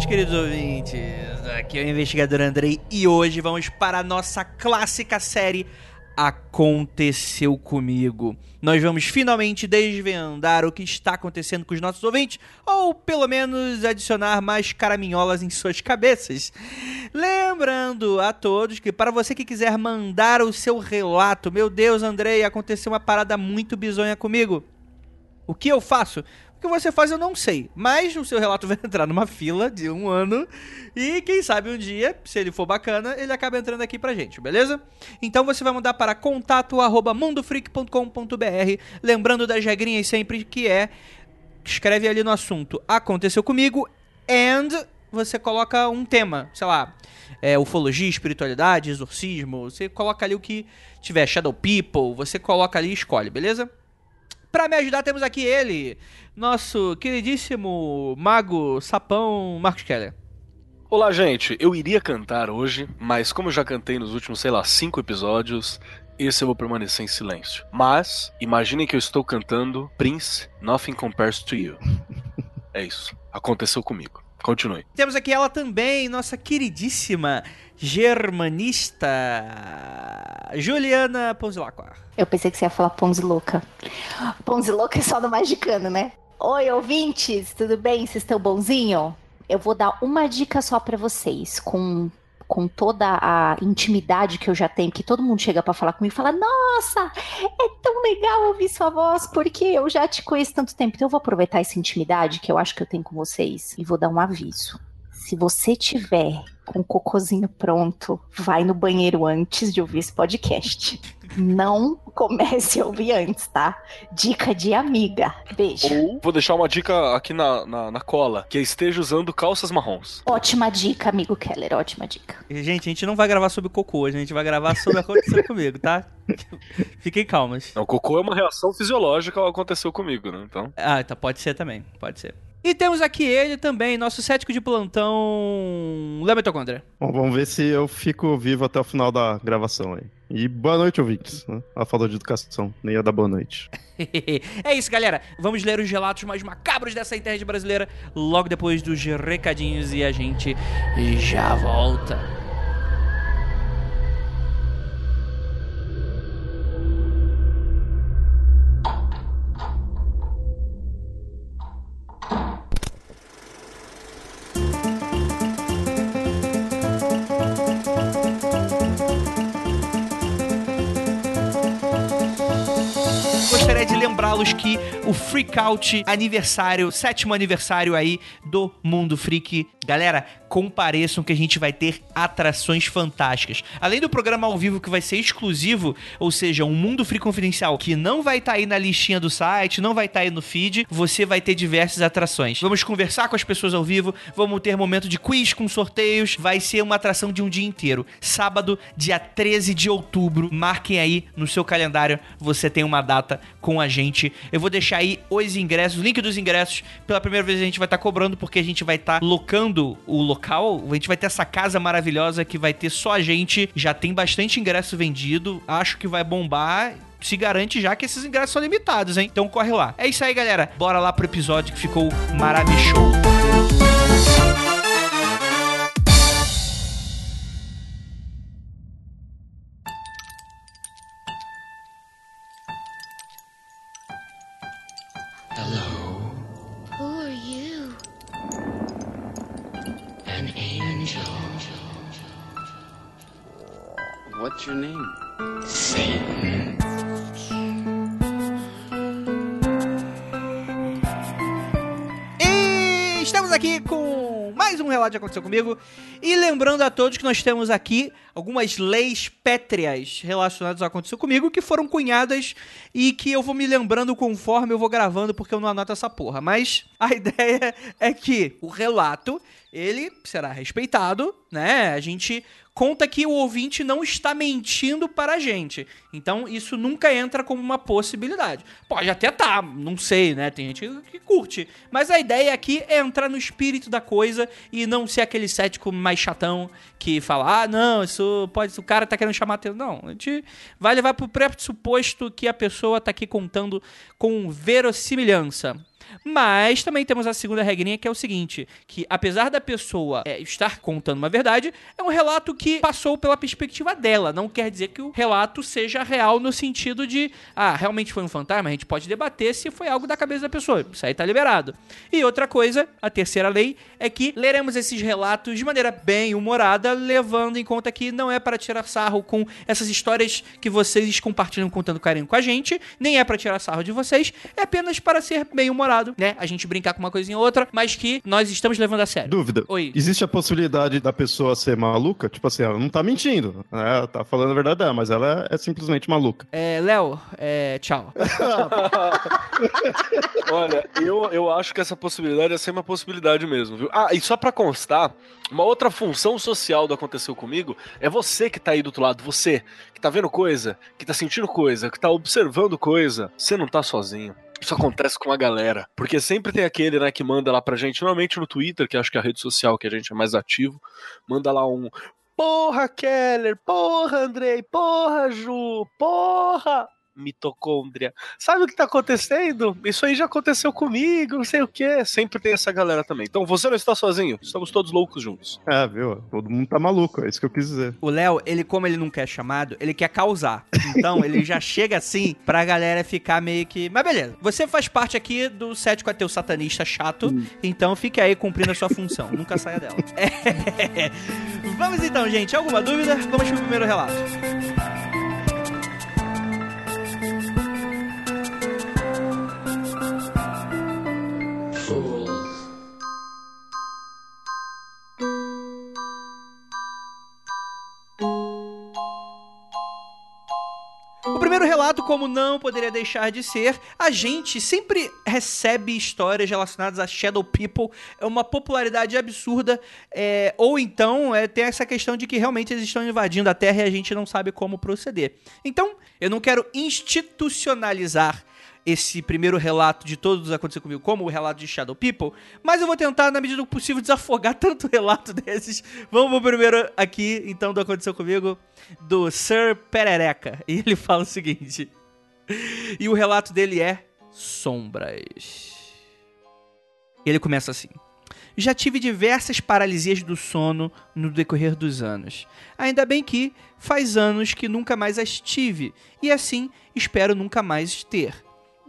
E noites, queridos ouvintes. Aqui é o investigador Andrei e hoje vamos para a nossa clássica série Aconteceu Comigo. Nós vamos finalmente desvendar o que está acontecendo com os nossos ouvintes, ou pelo menos adicionar mais caraminholas em suas cabeças. Lembrando a todos que para você que quiser mandar o seu relato, meu Deus, Andrei, aconteceu uma parada muito bizonha comigo. O que eu faço? O que você faz eu não sei, mas o seu relato vai entrar numa fila de um ano e quem sabe um dia, se ele for bacana, ele acaba entrando aqui pra gente, beleza? Então você vai mandar para contato@mundofreak.com.br, lembrando das regrinhas sempre que é escreve ali no assunto aconteceu comigo and você coloca um tema, sei lá, é, ufologia, espiritualidade, exorcismo, você coloca ali o que tiver, Shadow People, você coloca ali e escolhe, beleza? Pra me ajudar, temos aqui ele, nosso queridíssimo mago sapão Marcos Keller. Olá, gente. Eu iria cantar hoje, mas como eu já cantei nos últimos, sei lá, cinco episódios, esse eu vou permanecer em silêncio. Mas, imaginem que eu estou cantando Prince, Nothing Compares to You. É isso. Aconteceu comigo. Continue. Temos aqui ela também, nossa queridíssima germanista Juliana Ponzilacqua. Eu pensei que você ia falar Ponzi Louca. Ponzi Louca é só do Magicano, né? Oi, ouvintes, tudo bem? Vocês estão bonzinho? Eu vou dar uma dica só pra vocês, com, com toda a intimidade que eu já tenho, que todo mundo chega pra falar comigo e fala: Nossa, é tão legal ouvir sua voz, porque eu já te conheço tanto tempo. Então eu vou aproveitar essa intimidade que eu acho que eu tenho com vocês e vou dar um aviso. Se você tiver com o cocôzinho pronto, vai no banheiro antes de ouvir esse podcast. Não comece a ouvir antes, tá? Dica de amiga. Beijo. Ou vou deixar uma dica aqui na, na, na cola, que esteja usando calças marrons. Ótima dica, amigo Keller, ótima dica. Gente, a gente não vai gravar sobre cocô, hoje, a gente vai gravar sobre aconteceu comigo, tá? Fiquem calmas. O cocô é uma reação fisiológica ao que aconteceu comigo, né? Então. Ah, tá, pode ser também, pode ser. E temos aqui ele também, nosso cético de plantão, Léo Mitocondria. Bom, vamos ver se eu fico vivo até o final da gravação aí. E boa noite, ouvintes. Né? A falta de educação, nem ia dar boa noite. é isso, galera. Vamos ler os relatos mais macabros dessa internet brasileira logo depois dos recadinhos e a gente já volta. Lembrá-los que o Freak Out aniversário, sétimo aniversário aí do Mundo Freak, galera, compareçam que a gente vai ter atrações fantásticas. Além do programa ao vivo que vai ser exclusivo, ou seja, um Mundo Freak confidencial que não vai estar aí na listinha do site, não vai estar aí no feed, você vai ter diversas atrações. Vamos conversar com as pessoas ao vivo, vamos ter momento de quiz com sorteios, vai ser uma atração de um dia inteiro. Sábado, dia 13 de outubro, marquem aí no seu calendário, você tem uma data com a gente. Eu vou deixar aí os ingressos, o link dos ingressos. Pela primeira vez a gente vai estar cobrando porque a gente vai estar locando o local. A gente vai ter essa casa maravilhosa que vai ter só a gente. Já tem bastante ingresso vendido. Acho que vai bombar se garante já que esses ingressos são limitados, hein? Então corre lá. É isso aí, galera. Bora lá pro episódio que ficou maravilhoso. What's your name? Satan. E estamos aqui com mais um relato que aconteceu comigo. E lembrando a todos que nós temos aqui algumas leis pétreas relacionadas ao que aconteceu comigo que foram cunhadas e que eu vou me lembrando conforme eu vou gravando porque eu não anoto essa porra. Mas a ideia é que o relato ele será respeitado, né? A gente conta que o ouvinte não está mentindo para a gente. Então isso nunca entra como uma possibilidade. Pode até tá, não sei, né? Tem gente que curte. Mas a ideia aqui é entrar no espírito da coisa e não ser aquele cético mais chatão que fala: ah, não, isso pode. O cara tá querendo chamar atenção. Não, a gente vai levar pro pressuposto que a pessoa tá aqui contando com verossimilhança. Mas também temos a segunda regrinha que é o seguinte: que apesar da pessoa é, estar contando uma verdade, é um relato que passou pela perspectiva dela. Não quer dizer que o relato seja real no sentido de, ah, realmente foi um fantasma. A gente pode debater se foi algo da cabeça da pessoa. Isso aí tá liberado. E outra coisa, a terceira lei, é que leremos esses relatos de maneira bem humorada, levando em conta que não é para tirar sarro com essas histórias que vocês compartilham contando carinho com a gente, nem é para tirar sarro de vocês, é apenas para ser bem humorado, né? A gente brincar com uma coisinha ou outra, mas que nós estamos levando a sério. Dúvida. Oi. Existe a possibilidade da pessoa ser maluca? Tipo assim, ela não tá mentindo. né? Ela tá falando a verdade, dela, mas ela é simplesmente maluca. É, Léo, é, tchau. Olha, eu, eu acho que essa possibilidade é ser uma possibilidade mesmo, viu? Ah, e só pra constar, uma outra função social do Aconteceu Comigo é você que tá aí do outro lado, você que tá vendo coisa, que tá sentindo coisa, que tá observando coisa. Você não tá sozinho. Isso acontece com a galera. Porque sempre tem aquele, né, que manda lá pra gente, normalmente no Twitter, que acho que é a rede social que a gente é mais ativo, manda lá um. Porra, Keller! Porra, Andrei! Porra, Ju! Porra! Mitocôndria. Sabe o que tá acontecendo? Isso aí já aconteceu comigo, não sei o que. Sempre tem essa galera também. Então você não está sozinho, estamos todos loucos juntos. É, viu? Todo mundo tá maluco, é isso que eu quis dizer. O Léo, ele, como ele não quer chamado, ele quer causar. Então, ele já chega assim pra galera ficar meio que. Mas beleza, você faz parte aqui do cético ateu satanista chato, então fique aí cumprindo a sua função. Nunca saia dela. É. Vamos então, gente. Alguma dúvida? Vamos pro primeiro relato. O primeiro relato, como não poderia deixar de ser, a gente sempre recebe histórias relacionadas a Shadow People, é uma popularidade absurda, é, ou então é, tem essa questão de que realmente eles estão invadindo a Terra e a gente não sabe como proceder. Então, eu não quero institucionalizar esse primeiro relato de todos os aconteceu comigo como o relato de Shadow People, mas eu vou tentar, na medida do possível, desafogar tanto relato desses. Vamos pro primeiro aqui, então, do Aconteceu Comigo, do Sir Perereca. E ele fala o seguinte. E o relato dele é Sombras. Ele começa assim. Já tive diversas paralisias do sono no decorrer dos anos. Ainda bem que faz anos que nunca mais as tive, e assim espero nunca mais ter.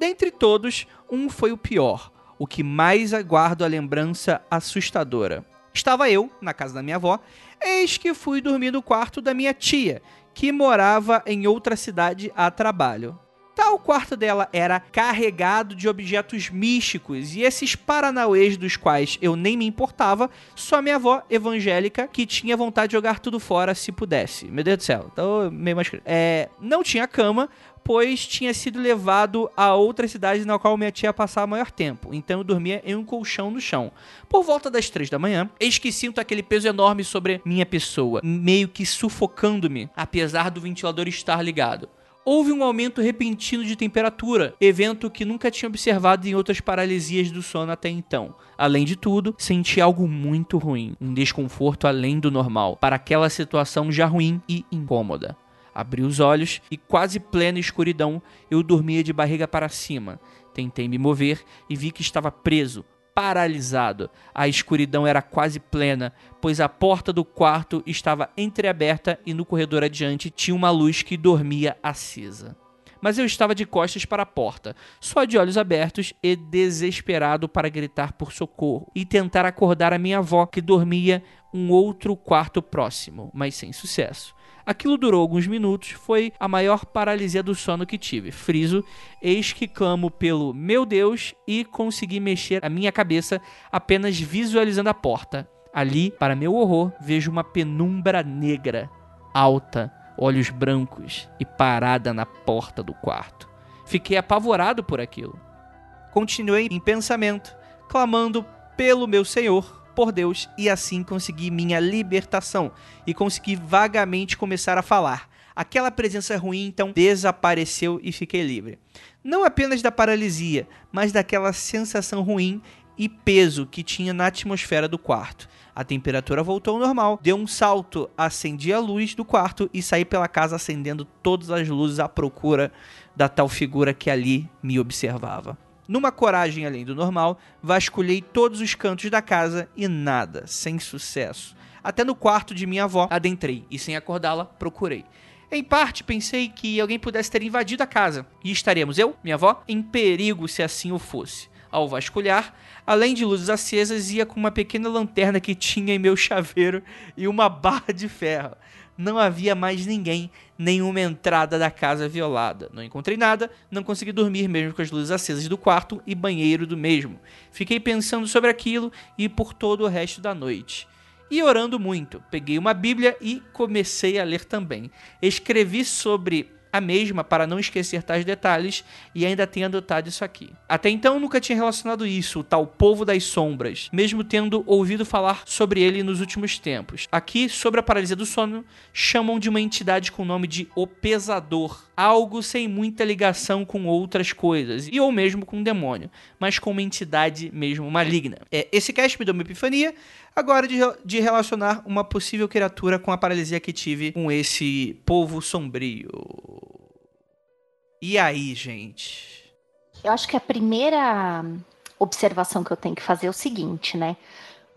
Dentre todos, um foi o pior, o que mais aguardo a lembrança assustadora. Estava eu, na casa da minha avó, eis que fui dormir no quarto da minha tia, que morava em outra cidade a trabalho. Tal quarto dela era carregado de objetos místicos e esses paranauês dos quais eu nem me importava, só minha avó evangélica que tinha vontade de jogar tudo fora se pudesse. Meu Deus do céu, então meio mais. É, não tinha cama, pois tinha sido levado a outra cidade na qual minha tia ia passar maior tempo. Então eu dormia em um colchão no chão. Por volta das três da manhã, eis que sinto aquele peso enorme sobre minha pessoa, meio que sufocando-me, apesar do ventilador estar ligado. Houve um aumento repentino de temperatura, evento que nunca tinha observado em outras paralisias do sono até então. Além de tudo, senti algo muito ruim, um desconforto além do normal, para aquela situação já ruim e incômoda. Abri os olhos e, quase plena escuridão, eu dormia de barriga para cima. Tentei me mover e vi que estava preso, paralisado. A escuridão era quase plena, pois a porta do quarto estava entreaberta e no corredor adiante tinha uma luz que dormia acesa. Mas eu estava de costas para a porta, só de olhos abertos e desesperado para gritar por socorro e tentar acordar a minha avó, que dormia um outro quarto próximo, mas sem sucesso. Aquilo durou alguns minutos, foi a maior paralisia do sono que tive. Friso, eis que clamo pelo meu Deus e consegui mexer a minha cabeça apenas visualizando a porta. Ali, para meu horror, vejo uma penumbra negra, alta, olhos brancos e parada na porta do quarto. Fiquei apavorado por aquilo. Continuei em pensamento, clamando pelo meu Senhor, por Deus, e assim consegui minha libertação e consegui vagamente começar a falar. Aquela presença ruim então desapareceu e fiquei livre. Não apenas da paralisia, mas daquela sensação ruim e peso que tinha na atmosfera do quarto. A temperatura voltou ao normal, deu um salto, acendi a luz do quarto e saí pela casa acendendo todas as luzes à procura da tal figura que ali me observava. Numa coragem além do normal, vasculhei todos os cantos da casa e nada, sem sucesso. Até no quarto de minha avó adentrei e, sem acordá-la, procurei. Em parte, pensei que alguém pudesse ter invadido a casa e estaríamos eu, minha avó, em perigo se assim o fosse. Ao vasculhar, além de luzes acesas, ia com uma pequena lanterna que tinha em meu chaveiro e uma barra de ferro. Não havia mais ninguém, nenhuma entrada da casa violada. Não encontrei nada, não consegui dormir mesmo com as luzes acesas do quarto e banheiro do mesmo. Fiquei pensando sobre aquilo e por todo o resto da noite. E orando muito. Peguei uma Bíblia e comecei a ler também. Escrevi sobre a mesma para não esquecer tais detalhes e ainda tenho adotado isso aqui. Até então nunca tinha relacionado isso, o tal povo das sombras, mesmo tendo ouvido falar sobre ele nos últimos tempos. Aqui, sobre a paralisia do sono, chamam de uma entidade com o nome de O Pesador, algo sem muita ligação com outras coisas, e ou mesmo com um demônio, mas com uma entidade mesmo maligna. É, esse cast me deu uma epifania, agora de, de relacionar uma possível criatura com a paralisia que tive com esse povo sombrio. E aí, gente? Eu acho que a primeira observação que eu tenho que fazer é o seguinte, né?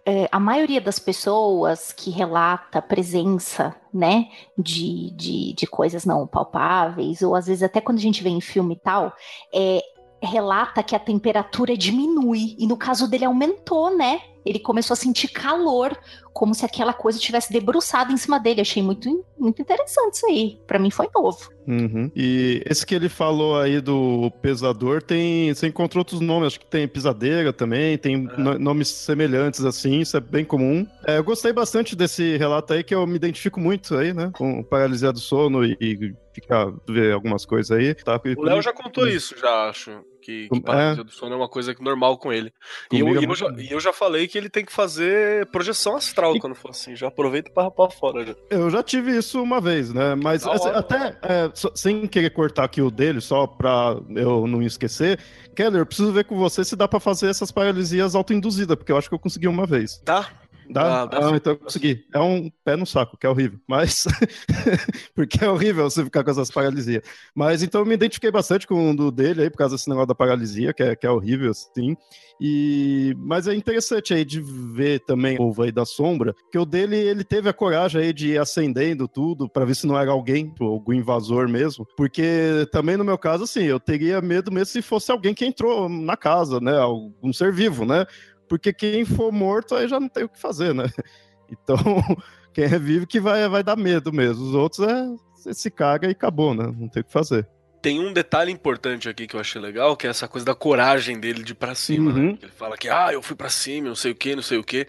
É, a maioria das pessoas que relata presença, né, de, de, de coisas não palpáveis, ou às vezes até quando a gente vê em filme e tal, é, relata que a temperatura diminui, e no caso dele aumentou, né? Ele começou a sentir calor, como se aquela coisa tivesse debruçado em cima dele. Achei muito, muito interessante isso aí. Para mim foi novo. Uhum. E esse que ele falou aí do pesador tem. Você encontrou outros nomes, acho que tem pisadeira também, tem é. nomes semelhantes assim, isso é bem comum. É, eu gostei bastante desse relato aí, que eu me identifico muito aí, né? Com paralisia do sono e, e ficar ver algumas coisas aí. Tá? O Léo já contou isso, já acho que, que paralisia é. do sono é uma coisa normal com ele. e eu, é eu, já, eu, já, falei que ele tem que fazer projeção astral e... quando for assim. Já aproveita para rapar fora. Já. Eu já tive isso uma vez, né? Mas assim, até é, sem querer cortar aqui o dele, só pra eu não esquecer. Keller, eu preciso ver com você se dá para fazer essas paralisias autoinduzidas, porque eu acho que eu consegui uma vez. Tá, Dá? Ah, ah então eu consegui. É um pé no saco, que é horrível. Mas. porque é horrível você ficar com essas paralisias. Mas então eu me identifiquei bastante com o do dele aí, por causa desse negócio da paralisia, que é, que é horrível, assim. E... Mas é interessante aí de ver também o aí da sombra, que o dele, ele teve a coragem aí de ir acendendo tudo, para ver se não era alguém, algum invasor mesmo. Porque também no meu caso, assim, eu teria medo mesmo se fosse alguém que entrou na casa, né? Algum ser vivo, né? Porque quem for morto aí já não tem o que fazer, né? Então, quem é vivo que vai, vai dar medo mesmo. Os outros é você se caga e acabou, né? Não tem o que fazer. Tem um detalhe importante aqui que eu achei legal, que é essa coisa da coragem dele de ir pra cima, né? uhum. né? Ele fala que, ah, eu fui para cima, não sei o que, não sei o que.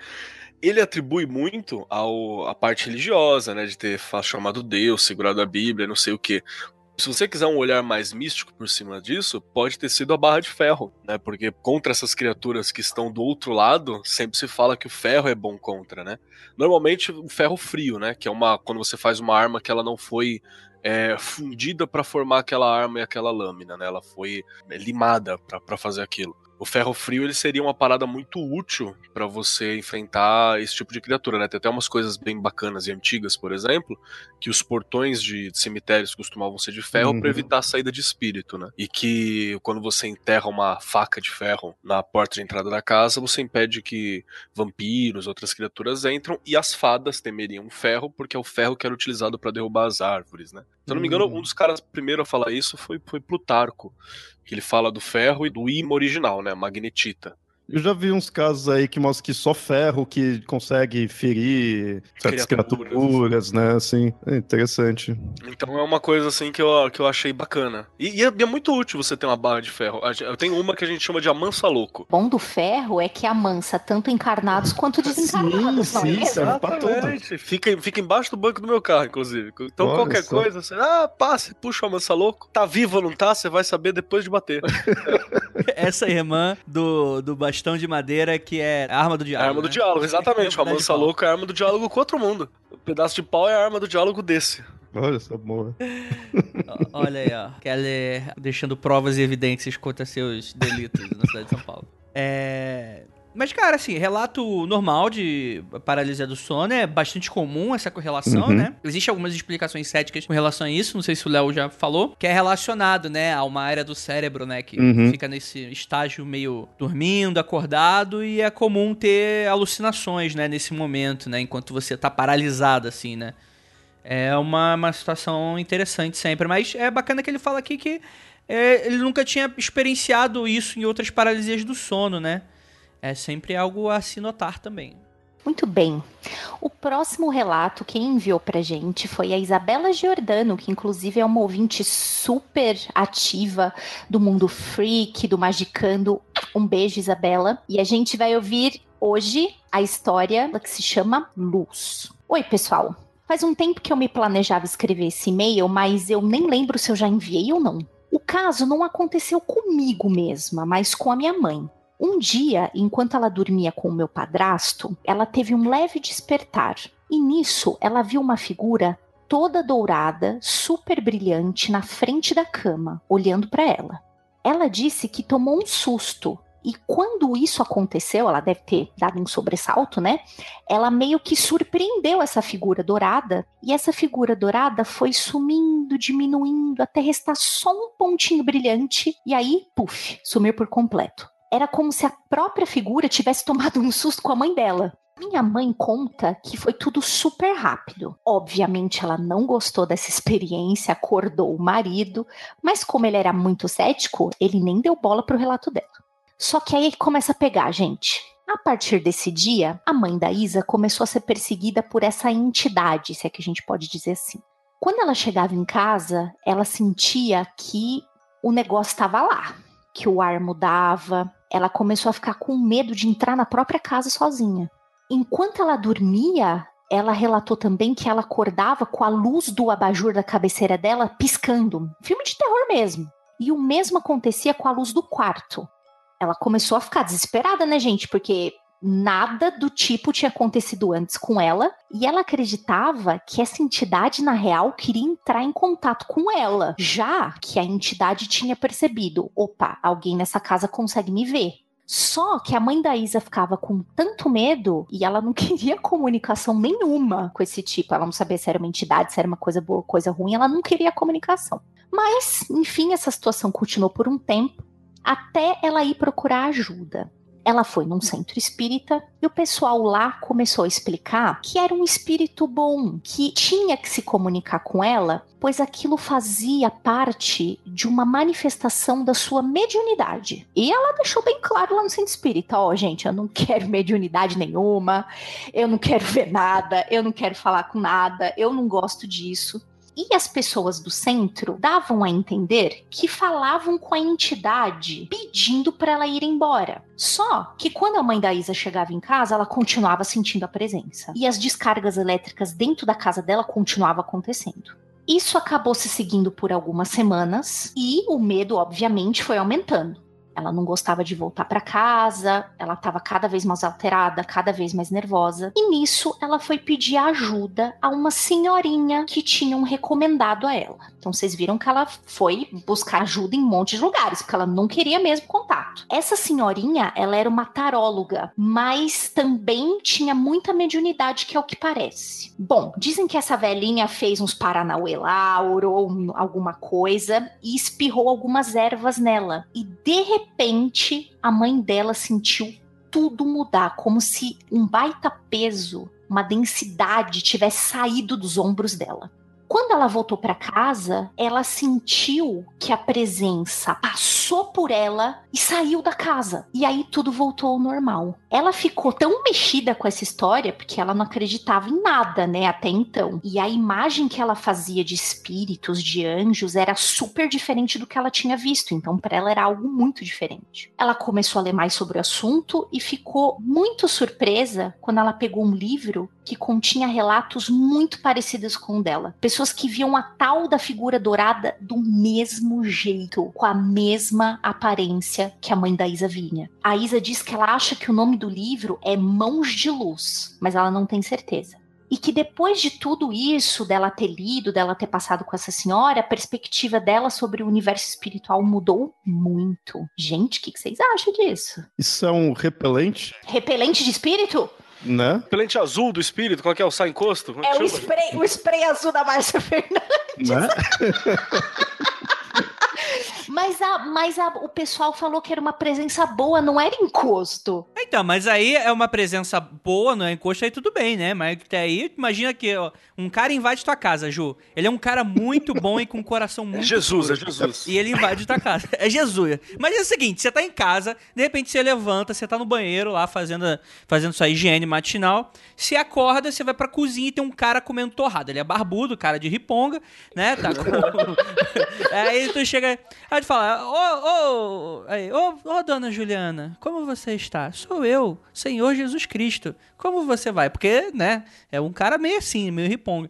Ele atribui muito ao, a parte religiosa, né? De ter chamado Deus, segurado a Bíblia, não sei o que. Se você quiser um olhar mais místico por cima disso, pode ter sido a barra de ferro, né? Porque contra essas criaturas que estão do outro lado, sempre se fala que o ferro é bom contra, né? Normalmente o ferro frio, né? Que é uma quando você faz uma arma que ela não foi é, fundida para formar aquela arma e aquela lâmina, né? Ela foi é, limada para fazer aquilo o ferro frio ele seria uma parada muito útil para você enfrentar esse tipo de criatura, né? Tem até umas coisas bem bacanas e antigas, por exemplo, que os portões de cemitérios costumavam ser de ferro uhum. para evitar a saída de espírito, né? E que quando você enterra uma faca de ferro na porta de entrada da casa, você impede que vampiros, outras criaturas entram e as fadas temeriam o ferro porque é o ferro que era utilizado para derrubar as árvores, né? Se eu não me engano, um dos caras primeiro a falar isso foi, foi Plutarco, que ele fala do ferro e do imã original, né, magnetita. Eu já vi uns casos aí que mostram que só ferro que consegue ferir certas Criaturas. criaturas, né? Assim, é interessante. Então é uma coisa assim que eu, que eu achei bacana. E, e é, é muito útil você ter uma barra de ferro. Eu tenho uma que a gente chama de amansa louco. O bom do ferro é que amansa tanto encarnados quanto desencarnados, Sim, é sim, mesmo? serve pra tudo. Fica, fica embaixo do banco do meu carro, inclusive. Então Olha qualquer só. coisa, você, ah, passa, puxa o amansa louco. Tá vivo ou não tá, você vai saber depois de bater. Essa irmã do, do bastão de madeira que é a arma do É a diálogo. arma do né? diálogo, exatamente. O Pedaço de amansa pau. louco é a arma do diálogo com outro mundo. O pedaço de pau é a arma do diálogo desse. Olha essa boa. Ó, Olha aí, ó. Kelly deixando provas e evidências contra seus delitos na cidade de São Paulo. É. Mas, cara, assim, relato normal de paralisia do sono é bastante comum essa correlação, Uhum. né? Existem algumas explicações céticas com relação a isso, não sei se o Léo já falou, que é relacionado, né, a uma área do cérebro, né, que Uhum. fica nesse estágio meio dormindo, acordado, e é comum ter alucinações, né, nesse momento, né, enquanto você tá paralisado, assim, né? É uma, uma situação interessante sempre, mas é bacana que ele fala aqui que é, ele nunca tinha experienciado isso em outras paralisias do sono, né? É sempre algo a se notar também. Muito bem. O próximo relato, quem enviou pra gente foi a Isabela Giordano, que inclusive é uma ouvinte super ativa do mundo freak, do Magicando. Um beijo, Isabela. E a gente vai ouvir hoje a história que se chama Luz. Oi, pessoal. Faz um tempo que eu me planejava escrever esse e-mail, mas eu nem lembro se eu já enviei ou não. O caso não aconteceu comigo mesma, mas com a minha mãe. Um dia, enquanto ela dormia com o meu padrasto, ela teve um leve despertar. E nisso, ela viu uma figura toda dourada, super brilhante, na frente da cama, olhando para ela. Ela disse que tomou um susto. E quando isso aconteceu, ela deve ter dado um sobressalto, né? Ela meio que surpreendeu essa figura dourada. E essa figura dourada foi sumindo, diminuindo, até restar só um pontinho brilhante. E aí, puf, sumiu por completo era como se a própria figura tivesse tomado um susto com a mãe dela. Minha mãe conta que foi tudo super rápido. Obviamente, ela não gostou dessa experiência, acordou o marido, mas como ele era muito cético, ele nem deu bola pro relato dela. Só que aí começa a pegar, gente. A partir desse dia, a mãe da Isa começou a ser perseguida por essa entidade, se é que a gente pode dizer assim. Quando ela chegava em casa, ela sentia que o negócio estava lá, que o ar mudava, ela começou a ficar com medo de entrar na própria casa sozinha. Enquanto ela dormia, ela relatou também que ela acordava com a luz do abajur da cabeceira dela piscando. Filme de terror mesmo. E o mesmo acontecia com a luz do quarto. Ela começou a ficar desesperada, né, gente? Porque nada do tipo tinha acontecido antes com ela e ela acreditava que essa entidade na real queria entrar em contato com ela, já que a entidade tinha percebido, opa, alguém nessa casa consegue me ver. Só que a mãe da Isa ficava com tanto medo e ela não queria comunicação nenhuma com esse tipo. Ela não sabia se era uma entidade, se era uma coisa boa, coisa ruim, ela não queria comunicação. Mas, enfim, essa situação continuou por um tempo até ela ir procurar ajuda. Ela foi num centro espírita e o pessoal lá começou a explicar que era um espírito bom, que tinha que se comunicar com ela, pois aquilo fazia parte de uma manifestação da sua mediunidade. E ela deixou bem claro lá no centro espírita: ó, gente, eu não quero mediunidade nenhuma, eu não quero ver nada, eu não quero falar com nada, eu não gosto disso. E as pessoas do centro davam a entender que falavam com a entidade pedindo para ela ir embora. Só que quando a mãe da Isa chegava em casa, ela continuava sentindo a presença. E as descargas elétricas dentro da casa dela continuavam acontecendo. Isso acabou se seguindo por algumas semanas e o medo, obviamente, foi aumentando. Ela não gostava de voltar para casa, ela estava cada vez mais alterada, cada vez mais nervosa. E nisso ela foi pedir ajuda a uma senhorinha que tinham recomendado a ela. Então vocês viram que ela foi buscar ajuda em um monte de lugares, porque ela não queria mesmo contato. Essa senhorinha, ela era uma taróloga, mas também tinha muita mediunidade, que é o que parece. Bom, dizem que essa velhinha fez uns paranauê lá, orou alguma coisa e espirrou algumas ervas nela. E de repente, a mãe dela sentiu tudo mudar, como se um baita peso, uma densidade tivesse saído dos ombros dela. Quando ela voltou para casa, ela sentiu que a presença passou por ela e saiu da casa. E aí tudo voltou ao normal. Ela ficou tão mexida com essa história porque ela não acreditava em nada, né, até então. E a imagem que ela fazia de espíritos, de anjos, era super diferente do que ela tinha visto. Então, para ela era algo muito diferente. Ela começou a ler mais sobre o assunto e ficou muito surpresa quando ela pegou um livro que continha relatos muito parecidos com o dela. Que viam a tal da figura dourada do mesmo jeito, com a mesma aparência que a mãe da Isa vinha. A Isa diz que ela acha que o nome do livro é Mãos de Luz, mas ela não tem certeza. E que depois de tudo isso, dela ter lido, dela ter passado com essa senhora, a perspectiva dela sobre o universo espiritual mudou muito. Gente, o que, que vocês acham disso? Isso é um repelente, Repelente de espírito? Né? Repelente azul do espírito, qual que é o sai encosto? Como É o spray, o spray azul da Márcia Fernandes. né? Mas, a, mas a- o pessoal falou que era uma presença boa, não era encosto. Então, mas aí é uma presença boa, não é encosto, aí tudo bem, né? Mas até aí, imagina que ó, um cara invade tua casa, Ju. Ele é um cara muito bom e com um coração É muito Jesus, é puro. Jesus. E ele invade tua casa. É Jesus. Mas é o seguinte, você tá em casa, de repente você levanta, você tá no banheiro lá fazendo, fazendo sua higiene matinal, você acorda, você vai pra cozinha e tem um cara comendo torrada. Ele é barbudo, cara de riponga, né? Tá com... aí tu chega, aí tu fala, ô, ô, aí, ô, ô, dona Juliana, como você está? Sou eu, Senhor Jesus Cristo. Como você vai? Porque, né, é um cara meio assim, meio riponga.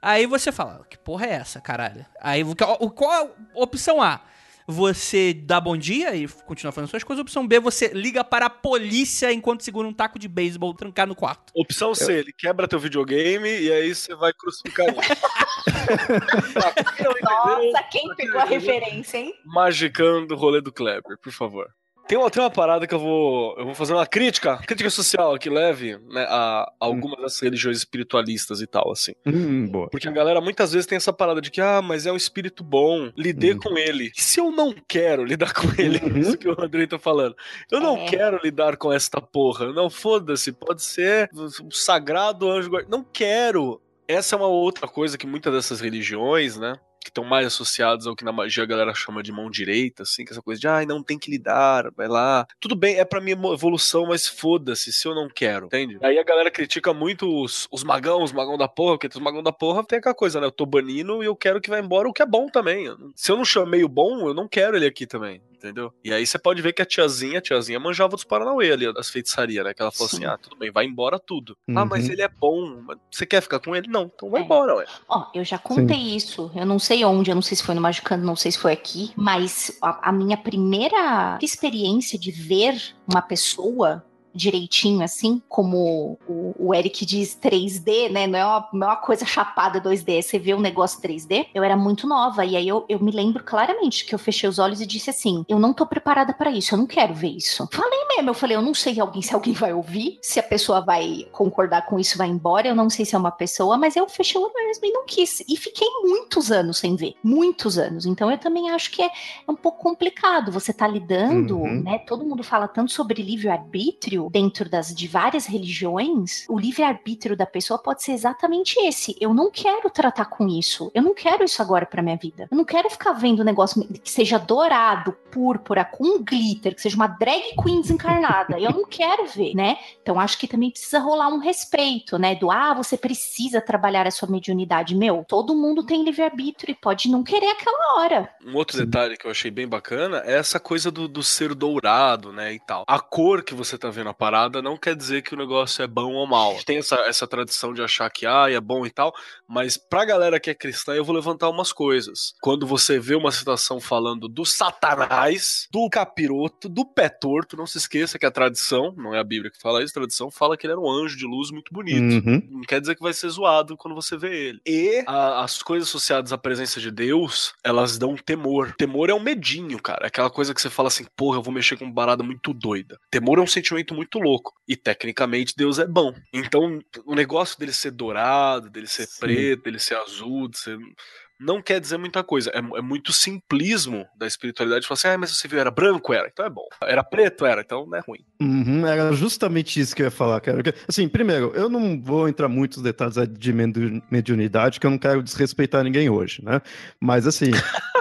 Aí você fala, que porra é essa, caralho? Aí, qual, qual a opção A? Você dá bom dia e continua fazendo suas coisas. Opção B, você liga para a polícia enquanto segura um taco de beisebol trancado no quarto. Opção C, ele quebra teu videogame e aí você vai crucificar ele. Nossa, quem pegou a referência, hein? Magicando o rolê do Kleber, por favor. Tem uma, tem uma parada que eu vou. Eu vou fazer uma crítica, crítica social que leve né, a, a algumas dessas religiões espiritualistas e tal, assim. Hum, boa. Porque a galera muitas vezes tem essa parada de que, ah, mas é um espírito bom, lidei Uhum. com ele. E se eu não quero lidar com ele? Uhum. Isso que o Andrei tá falando. Eu não É. quero lidar com esta porra. Não, foda-se, pode ser um sagrado anjo guarda. Não quero. Essa é uma outra coisa que muitas dessas religiões, né? Que estão mais associadas ao que na magia a galera chama de mão direita, assim, que essa coisa de, ai, não tem que lidar, vai lá. Tudo bem, é pra minha evolução, mas foda-se, se eu não quero, entende? Aí a galera critica muito os, os magão, os magão da porra, porque os magão da porra tem aquela coisa, né? Eu tô banindo e eu quero que vá embora, o que é bom também. Se eu não chamei o bom, eu não quero ele aqui também. Entendeu? E aí você pode ver que a tiazinha, a tiazinha manjava dos Paranauê ali, das feitiçarias, né? Que ela falou Sim. assim: ah, tudo bem, vai embora tudo. Ah, mas Uhum. ele é bom. mas Você quer ficar com ele? Não, então vai É. embora, ué. Ó, eu já contei isso. Eu não sei onde, eu não sei se foi no Magicando, não sei se foi aqui, mas a, a minha primeira experiência de ver uma pessoa direitinho, assim, como o, o Eric diz 3D, né? Não é, uma, não é uma coisa chapada 2D, você vê um negócio 3D. Eu era muito nova, e aí eu, eu me lembro claramente que eu fechei os olhos e disse assim: eu não tô preparada pra isso, eu não quero ver isso. Falei mesmo, eu falei, eu não sei alguém, se alguém vai ouvir, se a pessoa vai concordar com isso, vai embora, eu não sei se é uma pessoa, mas eu fechei o olho mesmo e não quis. E fiquei muitos anos sem ver, muitos anos. Então eu também acho que é, é um pouco complicado. Você tá lidando, Uhum. né? Todo mundo fala tanto sobre livre-arbítrio dentro das de várias religiões. O livre-arbítrio da pessoa pode ser exatamente esse. Eu não quero tratar com isso. Eu não quero isso agora pra minha vida. Eu não quero ficar vendo um negócio que seja dourado, púrpura, com glitter, que seja uma drag queen desencarnada. Eu não quero ver, né? Então acho que também precisa rolar um respeito, né? Do ah, você precisa trabalhar a sua mediunidade. Meu, todo mundo tem livre-arbítrio e pode não querer aquela hora. Um outro detalhe que eu achei bem bacana é essa coisa do, do ser dourado, né, e tal. A cor que você tá vendo a parada não quer dizer que o negócio é bom ou mal. Tem essa, essa tradição de achar que, ah, é bom e tal, mas pra galera que é cristã, eu vou levantar umas coisas. Quando você vê uma situação falando do satanás, do capiroto, do pé torto, não se esqueça que a tradição, não é a Bíblia que fala isso, a tradição fala que ele era um anjo de luz muito bonito. Uhum. Não quer dizer que vai ser zoado quando você vê ele. E a- as coisas associadas à presença de Deus, elas dão temor. Temor é um medinho, cara. É aquela coisa que você fala assim, porra, eu vou mexer com uma parada muito doida. Temor é um sentimento muito louco. E tecnicamente Deus é bom. Então, o negócio dele ser dourado, dele ser Sim. preto, dele ser azul, de ser. não quer dizer muita coisa. É, é muito simplismo da espiritualidade. Falar assim, ah, mas você viu, era branco? Era, então é bom. Era preto? Era, então não é ruim. Uhum, era justamente isso que eu ia falar, cara. Assim, primeiro, eu não vou entrar muitos detalhes de mediunidade, que eu não quero desrespeitar ninguém hoje, né? Mas assim.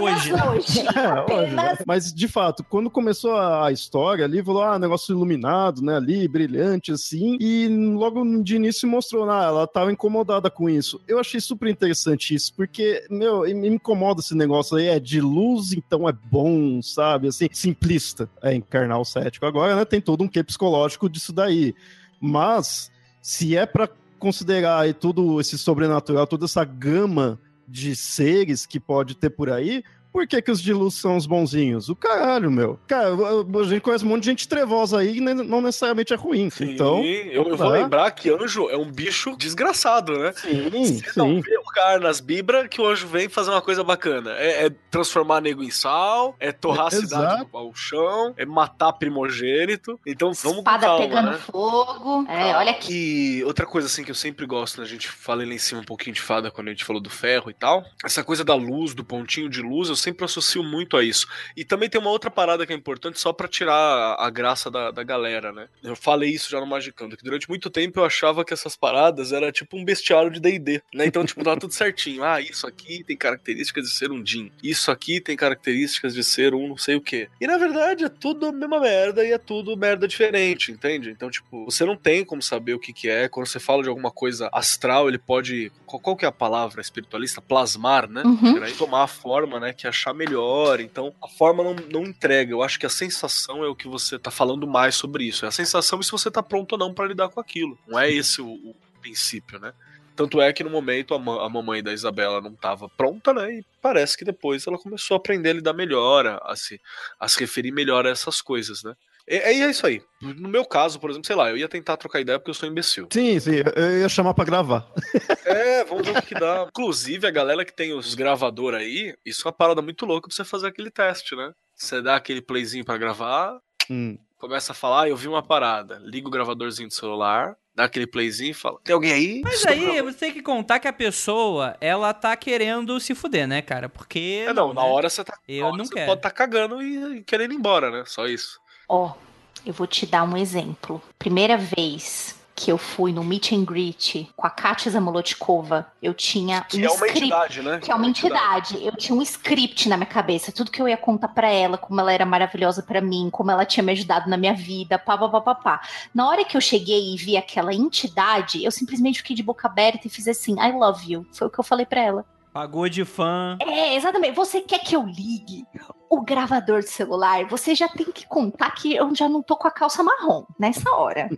hoje. hoje. É, hoje né? Mas, de fato, quando começou a história ali, falou, ah, negócio iluminado, né, ali, brilhante, assim, e logo de início mostrou, ah, ela tava incomodada com isso. Eu achei super interessante isso, porque, meu, me incomoda esse negócio aí, é de luz, então é bom, sabe, assim, simplista, é encarnar o cético. Agora, né, tem todo um quê psicológico disso daí. Mas, se é para considerar aí tudo esse sobrenatural, toda essa gama de seres que pode ter por aí, por que, que os de luz são os bonzinhos? O caralho, meu. Cara, a gente conhece um monte de gente trevosa aí e não necessariamente é ruim. Sim, então. Eu, eu vou lembrar que anjo é um bicho desgraçado, né? Sim, Você sim. não vê o cara nas bibras que o anjo vem fazer uma coisa bacana. É, é transformar nego em sal, é torrar é, a cidade ao chão, é matar primogênito. Então vamos Espada com calma, pegando né? fogo. É, olha aqui. E outra coisa assim que eu sempre gosto, né? A gente fala lá em cima um pouquinho de fada quando a gente falou do ferro e tal. Essa coisa da luz, do pontinho de luz, eu sempre associo muito a isso. E também tem uma outra parada que é importante só para tirar a graça da, da galera, né? Eu falei isso já no Magicando, que durante muito tempo eu achava que essas paradas era tipo um bestiário de D&D, né? Então, tipo, tava tudo certinho. Ah, isso aqui tem características de ser um Jin. Isso aqui tem características de ser um não sei o quê. E na verdade é tudo a mesma merda e é tudo merda diferente, entende? Então, tipo, você não tem como saber o que que é. Quando você fala de alguma coisa astral, ele pode... Qual, qual que é a palavra espiritualista? Plasmar, né? Uhum. Aí tomar a forma, né, que achar melhor. Então, a forma não, não entrega. Eu acho que a sensação é o que você tá falando mais sobre isso. É a sensação se você tá pronto ou não para lidar com aquilo. Não é esse o, o princípio, né? Tanto é que no momento a, ma a, mamãe da Isabela não estava pronta, né? E parece que depois ela começou a aprender a lidar melhor, a, a se, a se referir melhor a essas coisas, né? É, é isso aí. No meu caso, por exemplo, sei lá, eu ia tentar trocar ideia porque eu sou imbecil. Sim, sim, eu ia chamar pra gravar. É, vamos ver o que dá. Inclusive, a galera que tem os gravador aí, isso é uma parada muito louca pra você fazer aquele teste, né? Você dá aquele playzinho pra gravar, hum. começa a falar, ah, eu vi uma parada, liga o gravadorzinho do celular, dá aquele playzinho e fala: Tem alguém aí? Mas Estou aí você tem que contar que a pessoa, ela tá querendo se fuder, né, cara? Porque. É, não, na né? hora você tá. Eu não você quero. pode tá cagando e, e querendo ir embora, né? Só isso. Ó, eu vou te dar um exemplo. Primeira vez que eu fui no meet and greet com a Katia Zamolotkova, eu tinha Que um é uma script. entidade, né? Que é uma entidade. Eu tinha um script na minha cabeça, tudo que eu ia contar pra ela, como ela era maravilhosa pra mim, como ela tinha me ajudado na minha vida, pá, pá, pá, pá, pá. Na hora que eu cheguei e vi aquela entidade, eu simplesmente fiquei de boca aberta e fiz assim, I love you. Foi o que eu falei pra ela. Pagou de fã. É, exatamente. Você quer que eu ligue o gravador de celular? Você já tem que contar que eu já não tô com a calça marrom nessa hora.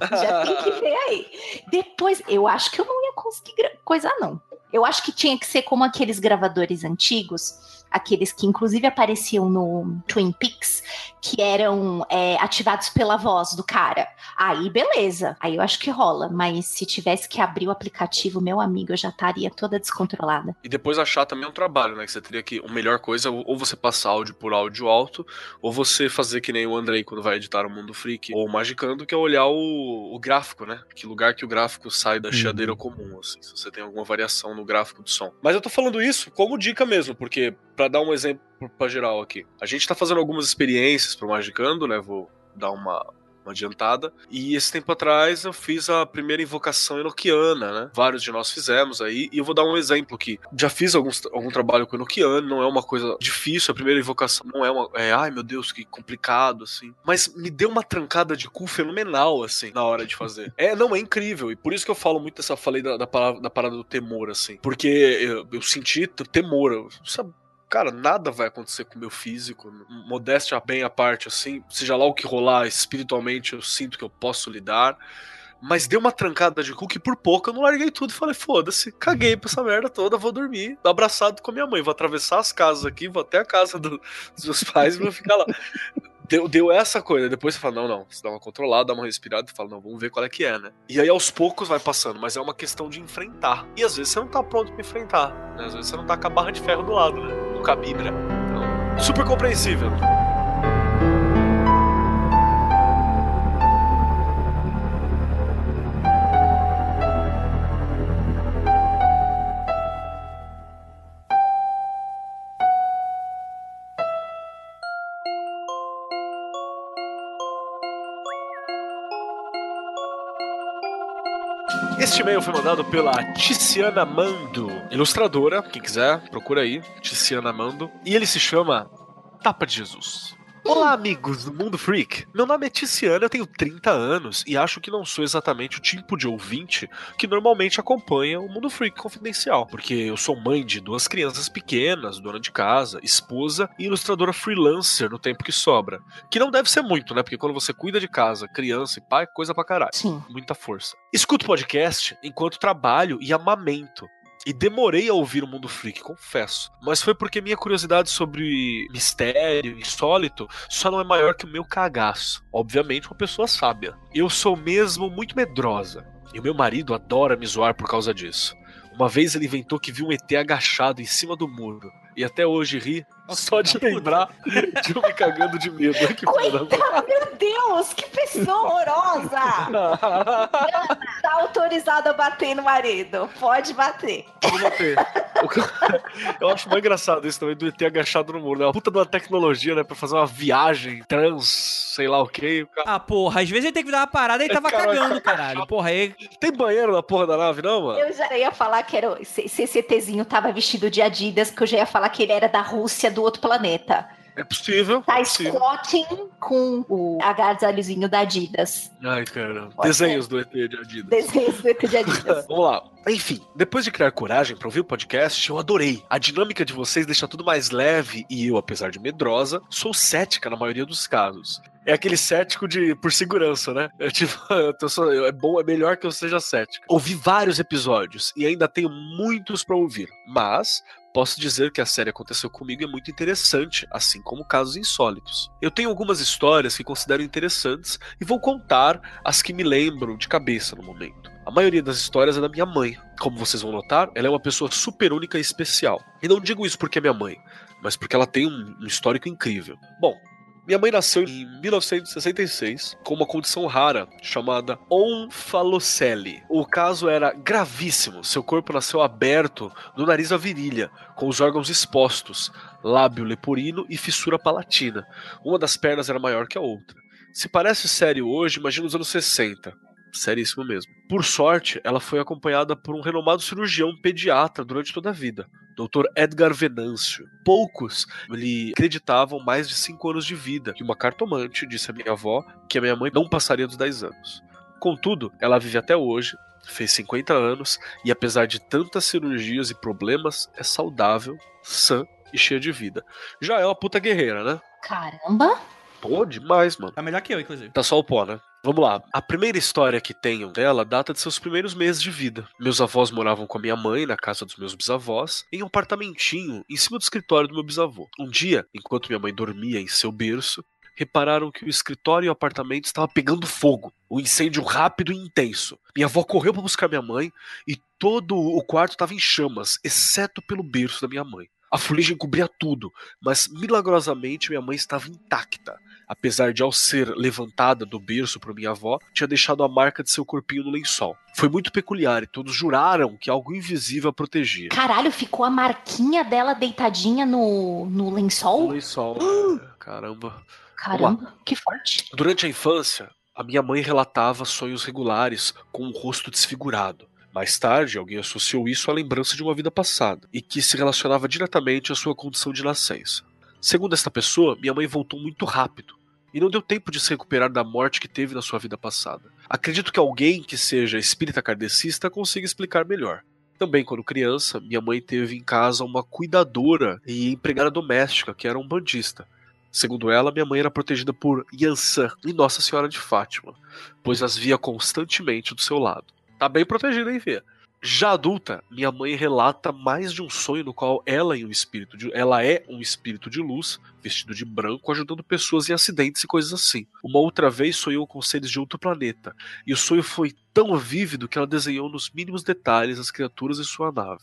já tem que ver aí. Depois, eu acho que eu não ia conseguir coisar, não. Eu acho que tinha que ser como aqueles gravadores antigos, aqueles que inclusive apareciam no Twin Peaks, que eram é, ativados pela voz do cara. Aí, beleza. Aí eu acho que rola. Mas se tivesse que abrir o aplicativo, meu amigo, eu já estaria toda descontrolada. E depois achar também um trabalho, né? Que você teria que. A melhor coisa é ou você passar áudio por áudio alto, ou você fazer que nem o Andrei quando vai editar o Mundo Freak, ou o Magicando, que é olhar o, o gráfico, né? Que lugar que o gráfico sai da chiadeira comum, assim, se você tem alguma variação no gráfico do som. Mas eu tô falando isso como dica mesmo, porque, pra dar um exemplo pra geral aqui, a gente tá fazendo algumas experiências pro Magicando, né? Vou dar uma, uma adiantada. E esse tempo atrás eu fiz a primeira invocação enoquiana, né? Vários de nós fizemos aí. E eu vou dar um exemplo aqui. Já fiz alguns, algum trabalho com enoquiano, não é uma coisa difícil. A primeira invocação não é uma. É, ai meu Deus, que complicado, assim. Mas me deu uma trancada de cu fenomenal, assim, na hora de fazer. É, não, é incrível. E por isso que eu falo muito dessa. Falei da, da, palavra, da parada do temor, assim. Porque eu, eu senti temor. Eu, sabe? Cara, nada vai acontecer com o meu físico. Modéstia bem à parte, assim. Seja lá o que rolar espiritualmente, eu sinto que eu posso lidar. Mas deu uma trancada de cu que por pouco eu não larguei tudo e falei, foda-se, caguei pra essa merda toda, vou dormir abraçado com a minha mãe. Vou atravessar as casas aqui, vou até a casa do- dos meus pais e vou ficar lá. Deu, deu essa coisa, depois você fala, não, não, você dá uma controlada, dá uma respirada e fala, não, vamos ver qual é que é, né? E aí aos poucos vai passando, mas é uma questão de enfrentar. E às vezes você não tá pronto pra enfrentar, né? Às vezes você não tá com a barra de ferro do lado, né? No cabibra. Então, super compreensível. Este e-mail foi mandado pela Tiziana Mando, ilustradora, quem quiser, procura aí, Tiziana Mando, e ele se chama Tapa de Jesus. Olá, amigos do Mundo Freak. Meu nome é Tiziana, eu tenho 30 anos e acho que não sou exatamente o tipo de ouvinte que normalmente acompanha o Mundo Freak Confidencial, porque eu sou mãe de duas crianças pequenas, dona de casa, esposa e ilustradora freelancer no tempo que sobra. Que não deve ser muito, né? Porque quando você cuida de casa, criança e pai, coisa pra caralho. Sim. Muita força. Escuto podcast enquanto trabalho e amamento. E demorei a ouvir o Mundo Freak, confesso. Mas foi porque minha curiosidade sobre mistério, insólito, só não é maior que o meu cagaço. Obviamente, uma pessoa sábia. Eu sou mesmo muito medrosa. E o meu marido adora me zoar por causa disso. Uma vez ele inventou que viu um ET agachado em cima do muro. E até hoje ri só de lembrar de eu me cagando de medo. Olha Que. Coitada, meu Deus, que pessoa horrorosa! Tá autorizado a bater no marido. Pode bater. Vou bater. Eu acho mais engraçado isso também do ET agachado no muro. Né? Uma puta de uma tecnologia, né? Pra fazer uma viagem trans, sei lá o quê. O cara- Ah, porra, às vezes ele tem que dar uma parada e ele tava cagando, caralho. Porra, aí. Tem banheiro na porra da nave, não, mano? Eu já ia falar que era, se se esse ETzinho tava vestido de Adidas, porque eu já ia falar que ele era da Rússia, do outro planeta. É possível. Tá é squatting com o agasalhozinho da Adidas. Ai, cara. Pode Desenhos do ET de Adidas. Desenhos do ET de Adidas. Vamos lá. Enfim, depois de criar coragem pra ouvir o podcast, eu adorei. A dinâmica de vocês deixa tudo mais leve e eu, apesar de medrosa, sou cética na maioria dos casos. É aquele cético de por segurança, né? É tipo, só- é bom, é melhor que eu seja cético. Ouvi vários episódios e ainda tenho muitos pra ouvir, mas posso dizer que a série aconteceu comigo é muito interessante, assim como casos insólitos. Eu tenho algumas histórias que considero interessantes e vou contar as que me lembro de cabeça no momento. A maioria das histórias é da minha mãe. Como vocês vão notar, ela é uma pessoa super única e especial. E não digo isso porque é minha mãe, mas porque ela tem um, um histórico incrível. Bom, minha mãe nasceu em 1966 com uma condição rara chamada onfalocele. O caso era gravíssimo. Seu corpo nasceu aberto do nariz à virilha, com os órgãos expostos, lábio leporino e fissura palatina. Uma das pernas era maior que a outra. Se parece sério hoje, imagina os anos 60. Seríssimo mesmo. Por sorte, ela foi acompanhada por um renomado cirurgião pediatra durante toda a vida, Dr. Edgar Venâncio. Poucos lhe acreditavam mais de 5 anos de vida, e uma cartomante disse à minha avó que a minha mãe não passaria dos 10 anos. Contudo, ela vive até hoje, fez 50 anos, e apesar de tantas cirurgias e problemas, é saudável, sã e cheia de vida. Já é uma puta guerreira, né? Caramba! Pô, demais, mano. Tá melhor que eu, inclusive. Tá só o pó, né? Vamos lá. A primeira história que tenho dela data de seus primeiros meses de vida. Meus avós moravam com a minha mãe na casa dos meus bisavós, em um apartamentinho em cima do escritório do meu bisavô. Um dia, enquanto minha mãe dormia em seu berço, repararam que o escritório e o apartamento estavam pegando fogo. Um incêndio rápido e intenso. Minha avó correu para buscar minha mãe e todo o quarto estava em chamas, exceto pelo berço da minha mãe. A fuligem cobria tudo, mas milagrosamente minha mãe estava intacta apesar de ao ser levantada do berço por minha avó, tinha deixado a marca de seu corpinho no lençol. Foi muito peculiar e todos juraram que algo invisível a protegia. Caralho, ficou a marquinha dela deitadinha no, no No lençol? lençol. Caramba. Caramba, que forte. Durante a infância, a minha mãe relatava sonhos regulares com o rosto desfigurado. Mais tarde, alguém associou isso à lembrança de uma vida passada e que se relacionava diretamente à sua condição de nascença. Segundo esta pessoa, minha mãe voltou muito rápido e não deu tempo de se recuperar da morte que teve na sua vida passada. Acredito que alguém que seja espírita kardecista consiga explicar melhor. Também, quando criança, minha mãe teve em casa uma cuidadora e empregada doméstica que era um bandista. Segundo ela, minha mãe era protegida por Yansan e Nossa Senhora de Fátima, pois as via constantemente do seu lado. Tá bem protegida, hein, Fê? Já adulta, minha mãe relata mais de um sonho no qual ela, em um espírito de, ela é um espírito de luz, vestido de branco, ajudando pessoas em acidentes e coisas assim. Uma outra vez sonhou com seres de outro planeta, e o sonho foi tão vívido que ela desenhou nos mínimos detalhes as criaturas em sua nave.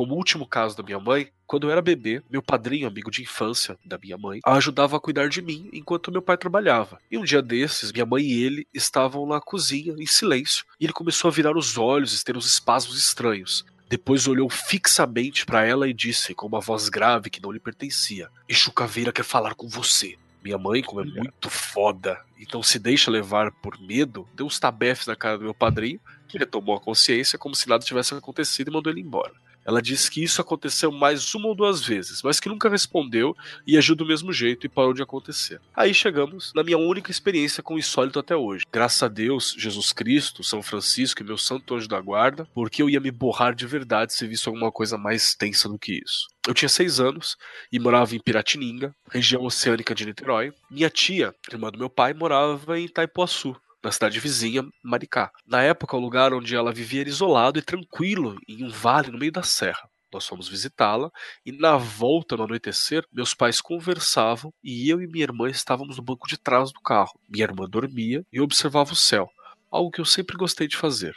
Como último caso da minha mãe, quando eu era bebê, meu padrinho, amigo de infância da minha mãe, a ajudava a cuidar de mim enquanto meu pai trabalhava. E um dia desses, minha mãe e ele estavam na cozinha, em silêncio, e ele começou a virar os olhos e ter uns espasmos estranhos. Depois olhou fixamente para ela e disse, com uma voz grave que não lhe pertencia: Exu Caveira quer falar com você. Minha mãe, como é muito foda, então se deixa levar por medo, deu uns tabefes na cara do meu padrinho, que retomou a consciência como se nada tivesse acontecido e mandou ele embora. Ela disse que isso aconteceu mais uma ou duas vezes, mas que nunca respondeu e agiu do mesmo jeito e parou de acontecer. Aí chegamos na minha única experiência com o insólito até hoje. Graças a Deus, Jesus Cristo, São Francisco e meu santo anjo da guarda, porque eu ia me borrar de verdade se visse alguma coisa mais tensa do que isso. Eu tinha seis anos e morava em Piratininga, região oceânica de Niterói. Minha tia, irmã do meu pai, morava em Itaipuaçu, na cidade vizinha, Maricá. Na época, o lugar onde ela vivia era isolado e tranquilo, em um vale no meio da serra. Nós fomos visitá-la e na volta no anoitecer, meus pais conversavam e eu e minha irmã estávamos no banco de trás do carro. Minha irmã dormia e observava o céu, algo que eu sempre gostei de fazer.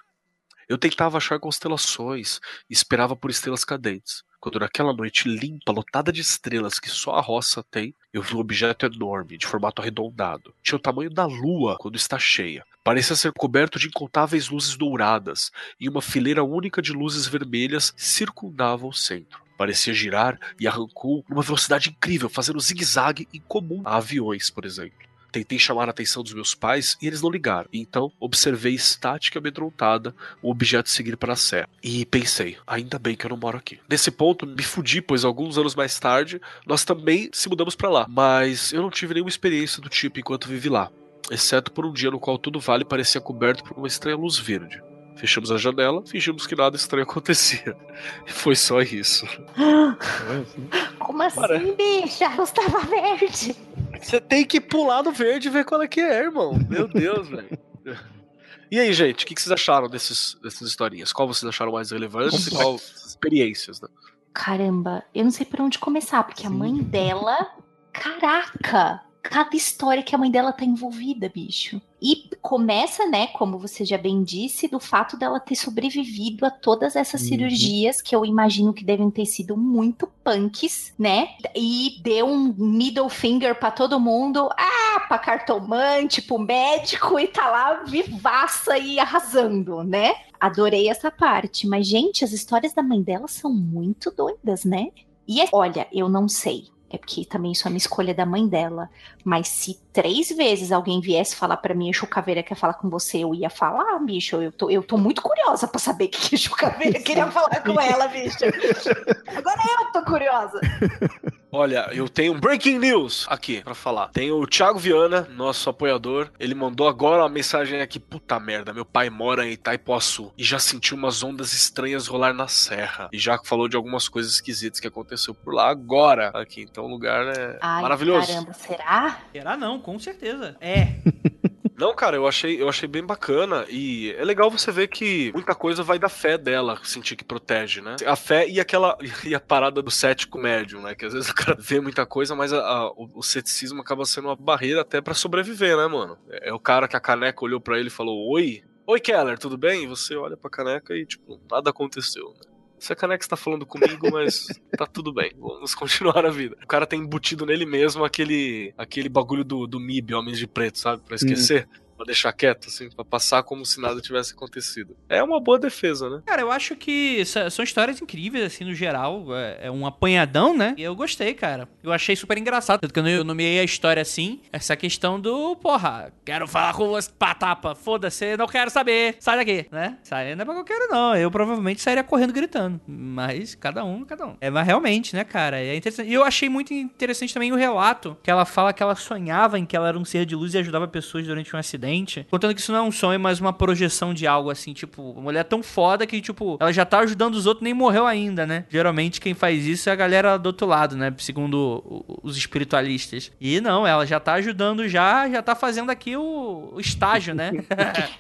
Eu tentava achar constelações esperava por estrelas cadentes. Quando naquela noite limpa, lotada de estrelas que só a roça tem, eu vi um objeto enorme, de formato arredondado. Tinha o tamanho da lua quando está cheia. Parecia ser coberto de incontáveis luzes douradas, e uma fileira única de luzes vermelhas circundava o centro. Parecia girar e arrancou numa velocidade incrível, fazendo zigue-zague incomum a aviões, por exemplo. Tentei chamar a atenção dos meus pais e eles não ligaram. Então, observei estática amedrontada o objeto seguir para a serra. E pensei, ainda bem que eu não moro aqui. Nesse ponto, me fudi, pois alguns anos mais tarde, nós também se mudamos para lá. Mas eu não tive nenhuma experiência do tipo enquanto vivi lá. Exceto por um dia no qual todo o vale parecia coberto por uma estranha luz verde. Fechamos a janela, fingimos que nada estranho acontecia. E foi só isso. Como assim, Para. bicha? Eu estava verde. Você tem que pular no verde e ver qual é que é, irmão. Meu Deus, velho. E aí, gente, o que que vocês acharam desses, dessas historinhas? Qual vocês acharam mais relevante e qual experiências, né? Caramba, eu não sei por onde começar, porque a mãe dela. Caraca! Cada história que a mãe dela tá envolvida, bicho. E começa, né, como você já bem disse, do fato dela ter sobrevivido a todas essas Uhum. cirurgias que eu imagino que devem ter sido muito punks, né? E deu um middle finger pra todo mundo, ah, pra cartomante, pro médico e tá lá vivaça e arrasando, né? Adorei essa parte, mas gente, as histórias da mãe dela são muito doidas, né? E é- olha, eu não sei. É porque também isso é uma escolha da mãe dela. Mas se três vezes alguém viesse falar pra mim, Exu Caveira quer falar com você, eu ia falar, bicho. Eu tô, eu tô muito curiosa pra saber o que que Exu Caveira queria falar com ela, bicho. Agora eu tô curiosa. Olha, eu tenho um breaking news aqui pra falar. Tem o Thiago Viana, nosso apoiador. Ele mandou agora uma mensagem aqui. Puta merda, meu pai mora em Itaipuaçu e já sentiu umas ondas estranhas rolar na serra. E já falou de algumas coisas esquisitas que aconteceu por lá agora. Aqui, então o lugar é Ai, maravilhoso. caramba, será? Será não, com certeza. É. Não, cara, eu achei, eu achei bem bacana e é legal você ver que muita coisa vai da fé dela, sentir que protege, né? A fé e aquela e a parada do cético médium, né? Que às vezes o cara vê muita coisa, mas a- a- o, o ceticismo acaba sendo uma barreira até pra sobreviver, né, mano? É, é o cara que a caneca olhou pra ele e falou: "Oi, oi Keller, tudo bem?" E você olha pra caneca e tipo, nada aconteceu, né? Se a caneca está falando comigo, mas tá tudo bem, vamos continuar a vida. O cara tem embutido nele mesmo aquele aquele bagulho do, do MIB, Homens de Preto, sabe? Pra esquecer. Pra deixar quieto, assim, pra passar como se nada tivesse acontecido. É uma boa defesa, né? Cara, eu acho que essa- são histórias incríveis, assim, no geral. É, é um apanhadão, né? E eu gostei, cara. Eu achei super engraçado. Tanto que eu eu nomeei a história assim. Essa questão do, porra, quero falar com você, patapa. Foda-se, não quero saber. Sai daqui, né? Sai não é pra qualquer um, não. Eu provavelmente sairia correndo gritando. Mas cada um, cada um. É, mas realmente, né, cara? É interessante. E eu achei muito interessante também o relato que ela fala que ela sonhava em que ela era um ser de luz e ajudava pessoas durante um acidente. Contando que isso não é um sonho, mas uma projeção de algo assim, tipo, uma mulher tão foda que, tipo, ela já tá ajudando os outros nem morreu ainda, né? Geralmente quem faz isso é a galera do outro lado, né? Segundo os espiritualistas. E não, ela já tá ajudando já, já tá fazendo aqui o, o estágio, né?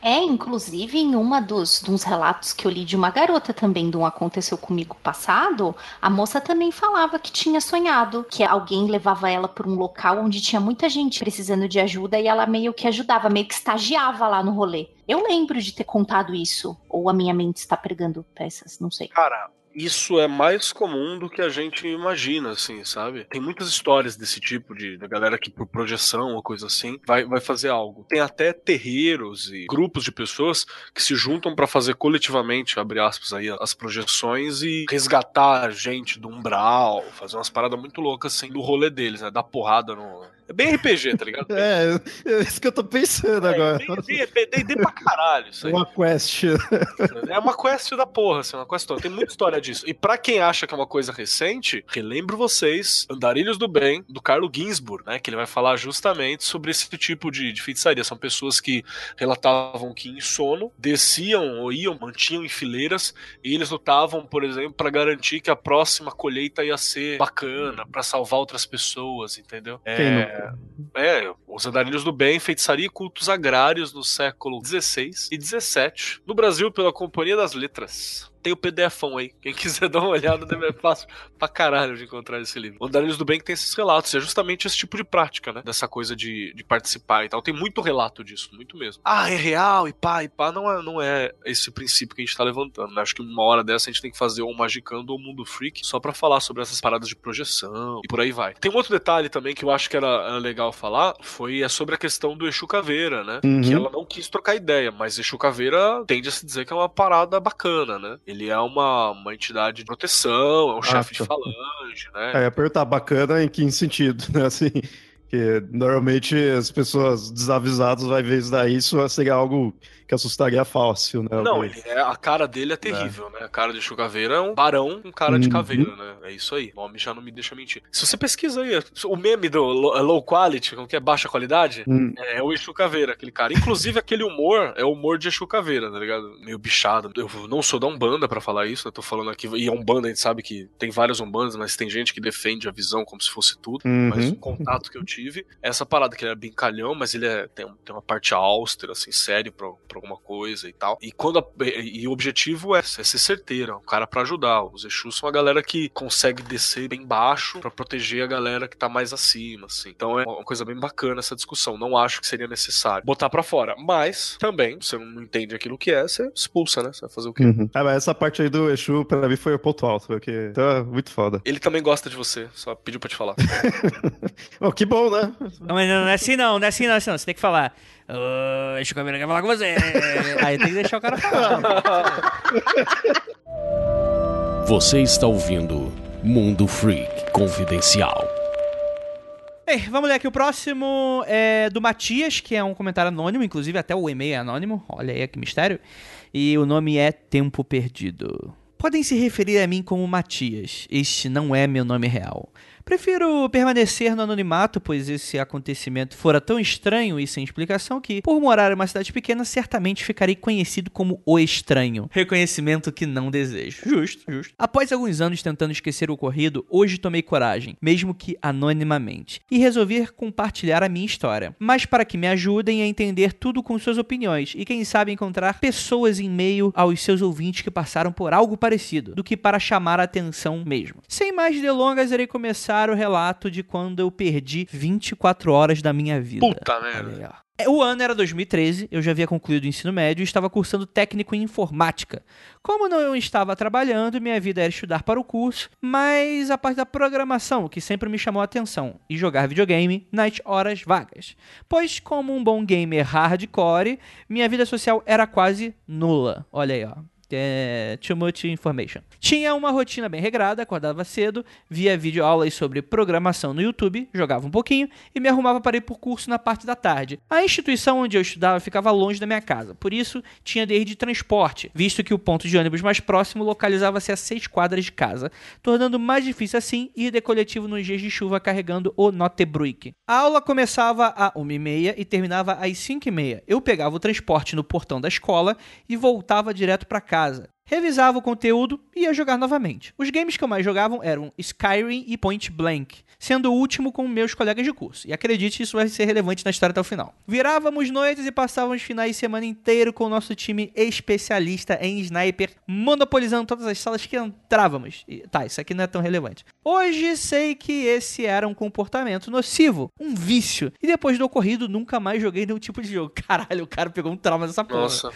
É, inclusive, em uma dos, dos relatos que eu li de uma garota também, de um aconteceu comigo passado, a moça também falava que tinha sonhado que alguém levava ela para um local onde tinha muita gente precisando de ajuda e ela meio que ajudava, meio que estagiava lá no rolê. Eu lembro de ter contado isso, ou a minha mente está pregando peças, não sei. Cara, isso é mais comum do que a gente imagina, assim, sabe? Tem muitas histórias desse tipo, de da galera que por projeção ou coisa assim vai, vai fazer algo. Tem até terreiros e grupos de pessoas que se juntam pra fazer coletivamente, abre aspas aí, as projeções e resgatar gente do umbral, fazer umas paradas muito loucas assim do rolê deles, né? Dar porrada no. É bem RPG, tá ligado? É, é isso que eu tô pensando agora. É, bem, bem pra caralho isso aí. Uma quest. É uma quest da porra, assim, uma quest toda. Tem muita história disso. E pra quem acha que é uma coisa recente, relembro vocês Andarilhos do Bem, do Carlo Ginsburg, né? Que ele vai falar justamente sobre esse tipo de, de feitiçaria. São pessoas que relatavam que em sono desciam ou iam, mantinham em fileiras e eles lutavam, por exemplo, pra garantir que a próxima colheita ia ser bacana, pra salvar outras pessoas, entendeu? É, é, os andarilhos do bem, feitiçaria e cultos agrários no século XVI e XVII. No Brasil, pela Companhia das Letras. Tem o PDFão aí. Quem quiser dar uma olhada, deve é fácil pra caralho de encontrar esse livro. O Andarilhos do Bem que tem esses relatos. É justamente esse tipo de prática, né? Dessa coisa de, de participar e tal. Tem muito relato disso, muito mesmo. Ah, é real e pá, e pá. Não é, não é esse princípio que a gente tá levantando, né? Acho que uma hora dessa a gente tem que fazer ou Magicando ou Mundo Freak só pra falar sobre essas paradas de projeção e por aí vai. Tem um outro detalhe também que eu acho que era, era legal falar, foi é sobre a questão do Exu Caveira, né? Uhum. Que ela não quis trocar ideia, mas Exu Caveira tende a se dizer que é uma parada bacana, né? Ele é uma, uma entidade de proteção, é um chefe de tá. falange, né? É, apertar bacana em que sentido, né? Assim, que normalmente as pessoas desavisadas vai ver isso daí, isso seria algo que assustaria fácil, né? Não, ele é, a cara dele é terrível, né? A cara de Exu Caveira é um barão com cara de Uhum. caveira, né? É isso aí. O nome já não me deixa mentir. Se você pesquisa aí, o meme do lo- low quality, como que é baixa qualidade, Hum. é o Exu Caveira, aquele cara. Inclusive, aquele humor é o humor de Exu Caveira, tá ligado? Meio bichado. Eu não sou da Umbanda pra falar isso, eu tô falando aqui. E a Umbanda, a gente sabe que tem várias Umbandas, mas tem gente que defende a visão como se fosse tudo. Uhum. Mas o contato que eu tive, é essa parada que ele é brincalhão, mas ele é, tem, tem uma parte austera, assim, sério pra, pra alguma coisa e tal. E quando a- e, e o objetivo é, é ser certeiro, é um cara pra ajudar. Os Exus são a galera que consegue descer bem baixo pra proteger a galera que tá mais acima, assim. Então é uma coisa bem bacana essa discussão. Não acho que seria necessário botar pra fora. Mas, também, você não entende aquilo que é, você expulsa, né? Você vai fazer o quê? Uhum. Ah, mas essa parte aí do Exu, pra mim, foi o ponto alto, porque tá muito foda. Ele também gosta de você, só pediu pra te falar. Oh, que bom, né? Não, mas não é assim não, não é assim não, é assim não. Você tem que falar. Ô, Exu Caveira quer falar com você. Aí tem que deixar o cara falar. Você está ouvindo Mundo Freak Confidencial. Bem, vamos ler aqui o próximo é do Matias, que é um comentário anônimo, inclusive até o e-mail é anônimo. Olha aí que mistério. E o nome é Tempo Perdido. Podem se referir a mim como Matias. Este não é meu nome real. Prefiro permanecer no anonimato, pois esse acontecimento fora tão estranho e sem explicação que, por morar em uma cidade pequena, certamente ficarei conhecido como o estranho. Reconhecimento que não desejo. Justo, justo. Após alguns anos tentando esquecer o ocorrido, hoje tomei coragem, mesmo que anonimamente, e resolvi compartilhar a minha história. Mas para que me ajudem a entender tudo com suas opiniões e quem sabe encontrar pessoas em meio aos seus ouvintes que passaram por algo parecido, do que para chamar a atenção mesmo. Sem mais delongas, irei começar o relato de quando eu perdi 24 horas da minha vida. Puta merda. É, O ano era 2013, eu já havia concluído o ensino médio e estava cursando técnico em informática. Como não estava trabalhando, minha vida era estudar para o curso, mas a parte da programação, que sempre me chamou a atenção, e jogar videogame nas horas vagas. Pois, como um bom gamer hardcore, minha vida social era quase nula. Olha aí, ó. É, too much information. Tinha uma rotina bem regrada, acordava cedo, via videoaulas sobre programação no YouTube, jogava um pouquinho e me arrumava para ir por curso na parte da tarde. A instituição onde eu estudava ficava longe da minha casa, por isso tinha de ir de transporte, visto que o ponto de ônibus mais próximo localizava-se a seis quadras de casa, tornando mais difícil assim ir de coletivo nos dias de chuva carregando o Notebruik. A aula começava a 1h30 e terminava às 5h30. Eu pegava o transporte no portão da escola e voltava direto para casa. Revisava o conteúdo e ia jogar novamente. Os games que eu mais jogavam eram Skyrim e Point Blank, sendo o último com meus colegas de curso. E acredite, isso vai ser relevante na história até o final. Virávamos noites e passávamos finais de semana inteiro com o nosso time especialista em sniper, monopolizando todas as salas que entrávamos. E, tá, isso aqui não é tão relevante. Hoje sei que esse era um comportamento nocivo, um vício. E depois do ocorrido, nunca mais joguei nenhum tipo de jogo. Caralho, o cara pegou um trauma dessa porra. Nossa.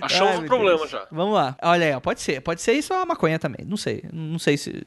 Achamos Ai, um problema Deus. já. Vamos lá. Olha É, pode ser. Pode ser isso ou a maconha também. Não sei. Não sei se.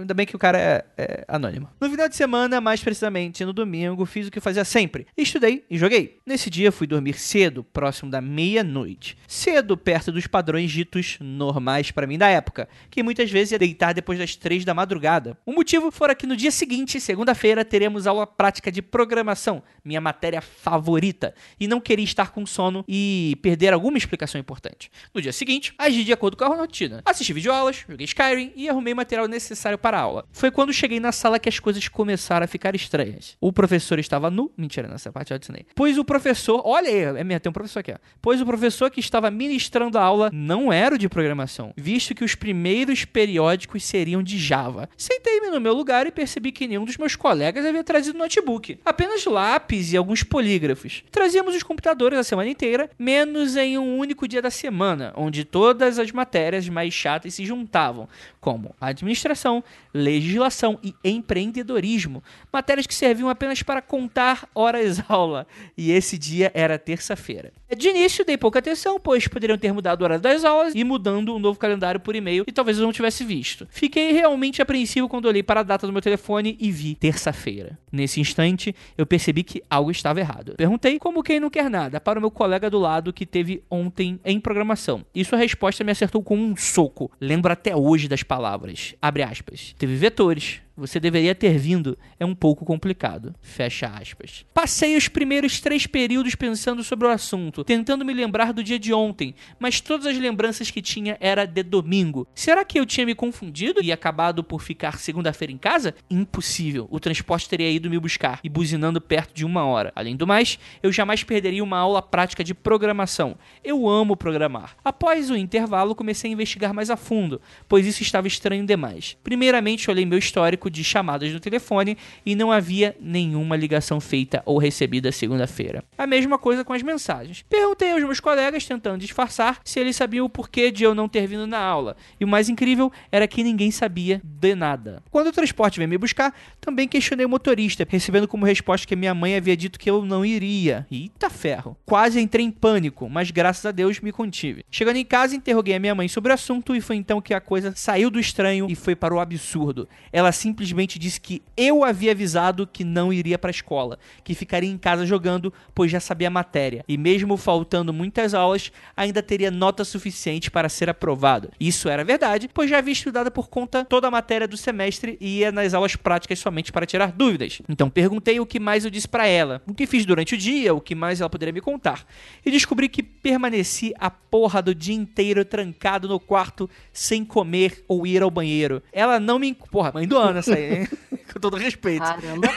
Ainda bem que o cara é, é anônimo. No final de semana, mais precisamente no domingo, fiz o que fazia sempre. Estudei e joguei. Nesse dia, fui dormir cedo, próximo da meia-noite. Cedo, perto dos padrões ditos normais para mim da época, que muitas vezes ia deitar depois das três da madrugada. O motivo fora que no dia seguinte, segunda-feira, teremos aula prática de programação, minha matéria favorita, e não queria estar com sono e perder alguma explicação importante. No dia seguinte, agi de acordo com a rotina. Assisti videoaulas, joguei Skyrim e arrumei material necessário para a aula. Foi quando cheguei na sala que as coisas começaram a ficar estranhas. O professor estava nu. Mentira, nessa parte eu adicionei. Pois o professor. Olha aí, é mesmo, tem um professor aqui, ó. Pois o professor que estava ministrando a aula não era o de programação, visto que os primeiros periódicos seriam de Java. Sentei-me no meu lugar e percebi que nenhum dos meus colegas havia trazido notebook. Apenas lápis e alguns polígrafos. Trazíamos os computadores a semana inteira, menos em um único dia da semana, onde todas as matérias mais chatas se juntavam, como administração, legislação e empreendedorismo, matérias que serviam apenas para contar horas aula, e esse dia era terça-feira. De início dei pouca atenção, pois poderiam ter mudado o horário das aulas e mudando um novo calendário por e-mail e talvez eu não tivesse visto. Fiquei realmente apreensivo quando olhei para a data do meu telefone e vi terça-feira. Nesse instante, eu percebi que algo estava errado. Perguntei, como quem não quer nada, para o meu colega do lado que teve ontem em programação. E sua resposta me acertou com um soco. Lembro até hoje das palavras. Abre aspas. Teve vetores, você deveria ter vindo, é um pouco complicado. Fecha aspas. Passei os primeiros três períodos pensando sobre o assunto, tentando me lembrar do dia de ontem, mas todas as lembranças que tinha era de domingo. Será que eu tinha me confundido e acabado por ficar segunda-feira em casa? Impossível. O transporte teria ido me buscar e buzinando perto de uma hora. Além do mais, eu jamais perderia uma aula prática de programação. Eu amo programar. Após o intervalo, comecei a investigar mais a fundo, pois isso estava estranho demais. Primeiramente, olhei meu histórico de chamadas no telefone e não havia nenhuma ligação feita ou recebida segunda-feira. A mesma coisa com as mensagens. Perguntei aos meus colegas, tentando disfarçar, se eles sabiam o porquê de eu não ter vindo na aula. E o mais incrível era que ninguém sabia de nada. Quando o transporte veio me buscar, também questionei o motorista, recebendo como resposta que minha mãe havia dito que eu não iria. Eita ferro. Quase entrei em pânico, mas graças a Deus me contive. Chegando em casa, interroguei a minha mãe sobre o assunto e foi então que a coisa saiu do estranho e foi para o absurdo. Ela simplesmente disse que eu havia avisado que não iria para a escola, que ficaria em casa jogando, pois já sabia a matéria. E mesmo faltando muitas aulas, ainda teria nota suficiente para ser aprovado. Isso era verdade, pois já havia estudado por conta toda a matéria do semestre e ia nas aulas práticas somente para tirar dúvidas. Então perguntei o que mais eu disse para ela, o que fiz durante o dia, o que mais ela poderia me contar. E descobri que permaneci a porra do dia inteiro trancado no quarto sem comer ou ir ao banheiro. Ela não me. Porra, mãe do ano aí, hein? Com todo respeito. Caramba.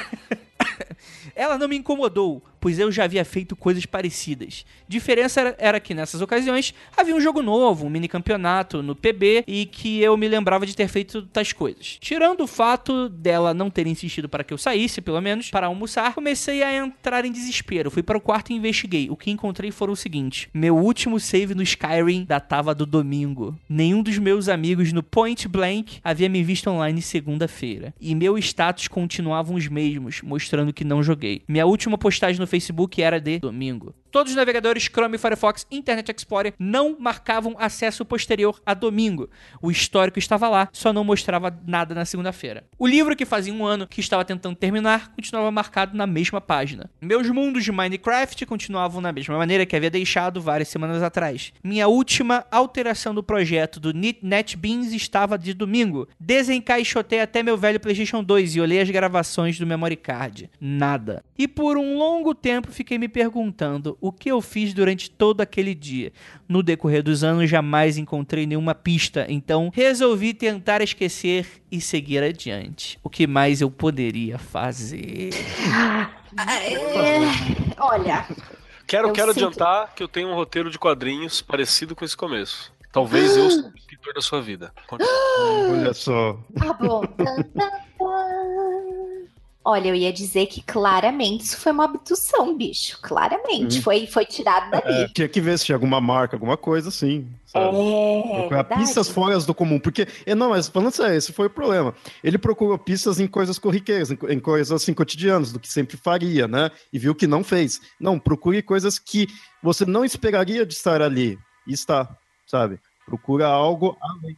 Ela não me incomodou, pois eu já havia feito coisas parecidas. Diferença era, era que nessas ocasiões havia um jogo novo, um mini campeonato no PB e que eu me lembrava de ter feito tais coisas. Tirando o fato dela não ter insistido para que eu saísse, pelo menos, para almoçar, comecei a entrar em desespero. Fui para o quarto e investiguei. O que encontrei foram o seguinte: meu último save no Skyrim datava do domingo. Nenhum dos meus amigos no Point Blank havia me visto online segunda-feira. E meu status continuavam os mesmos, mostrando que não joguei. Minha última postagem no Facebook era de domingo. Todos os navegadores Chrome, Firefox e Internet Explorer não marcavam acesso posterior a domingo. O histórico estava lá, só não mostrava nada na segunda-feira. O livro que fazia um ano que estava tentando terminar continuava marcado na mesma página. Meus mundos de Minecraft continuavam na mesma maneira que havia deixado várias semanas atrás. Minha última alteração do projeto do NetBeans estava de domingo. Desencaixotei até meu velho PlayStation 2 e olhei as gravações do memory card. Nada. E por um longo tempo fiquei me perguntando o que eu fiz durante todo aquele dia. No decorrer dos anos jamais encontrei nenhuma pista, então resolvi tentar esquecer e seguir adiante. O que mais eu poderia fazer? É, olha, Quero, quero adiantar que eu tenho um roteiro de quadrinhos parecido com esse começo. Talvez eu seja o escritor da sua vida. Continua. Olha só. tá bom. Olha, eu ia dizer que claramente isso foi uma abdução, bicho. Claramente. Uhum. Foi, foi tirado dali. É, tinha que ver se tinha alguma marca, alguma coisa assim. Sabe? É, Procurar verdade. pistas fora do comum, porque, é, não, mas falando sério, esse foi o problema. Ele procurou pistas em coisas corriqueiras, em, em coisas assim cotidianas, do que sempre faria, né? E viu que não fez. Não, procure coisas que você não esperaria de estar ali, e está, sabe? Procura algo além.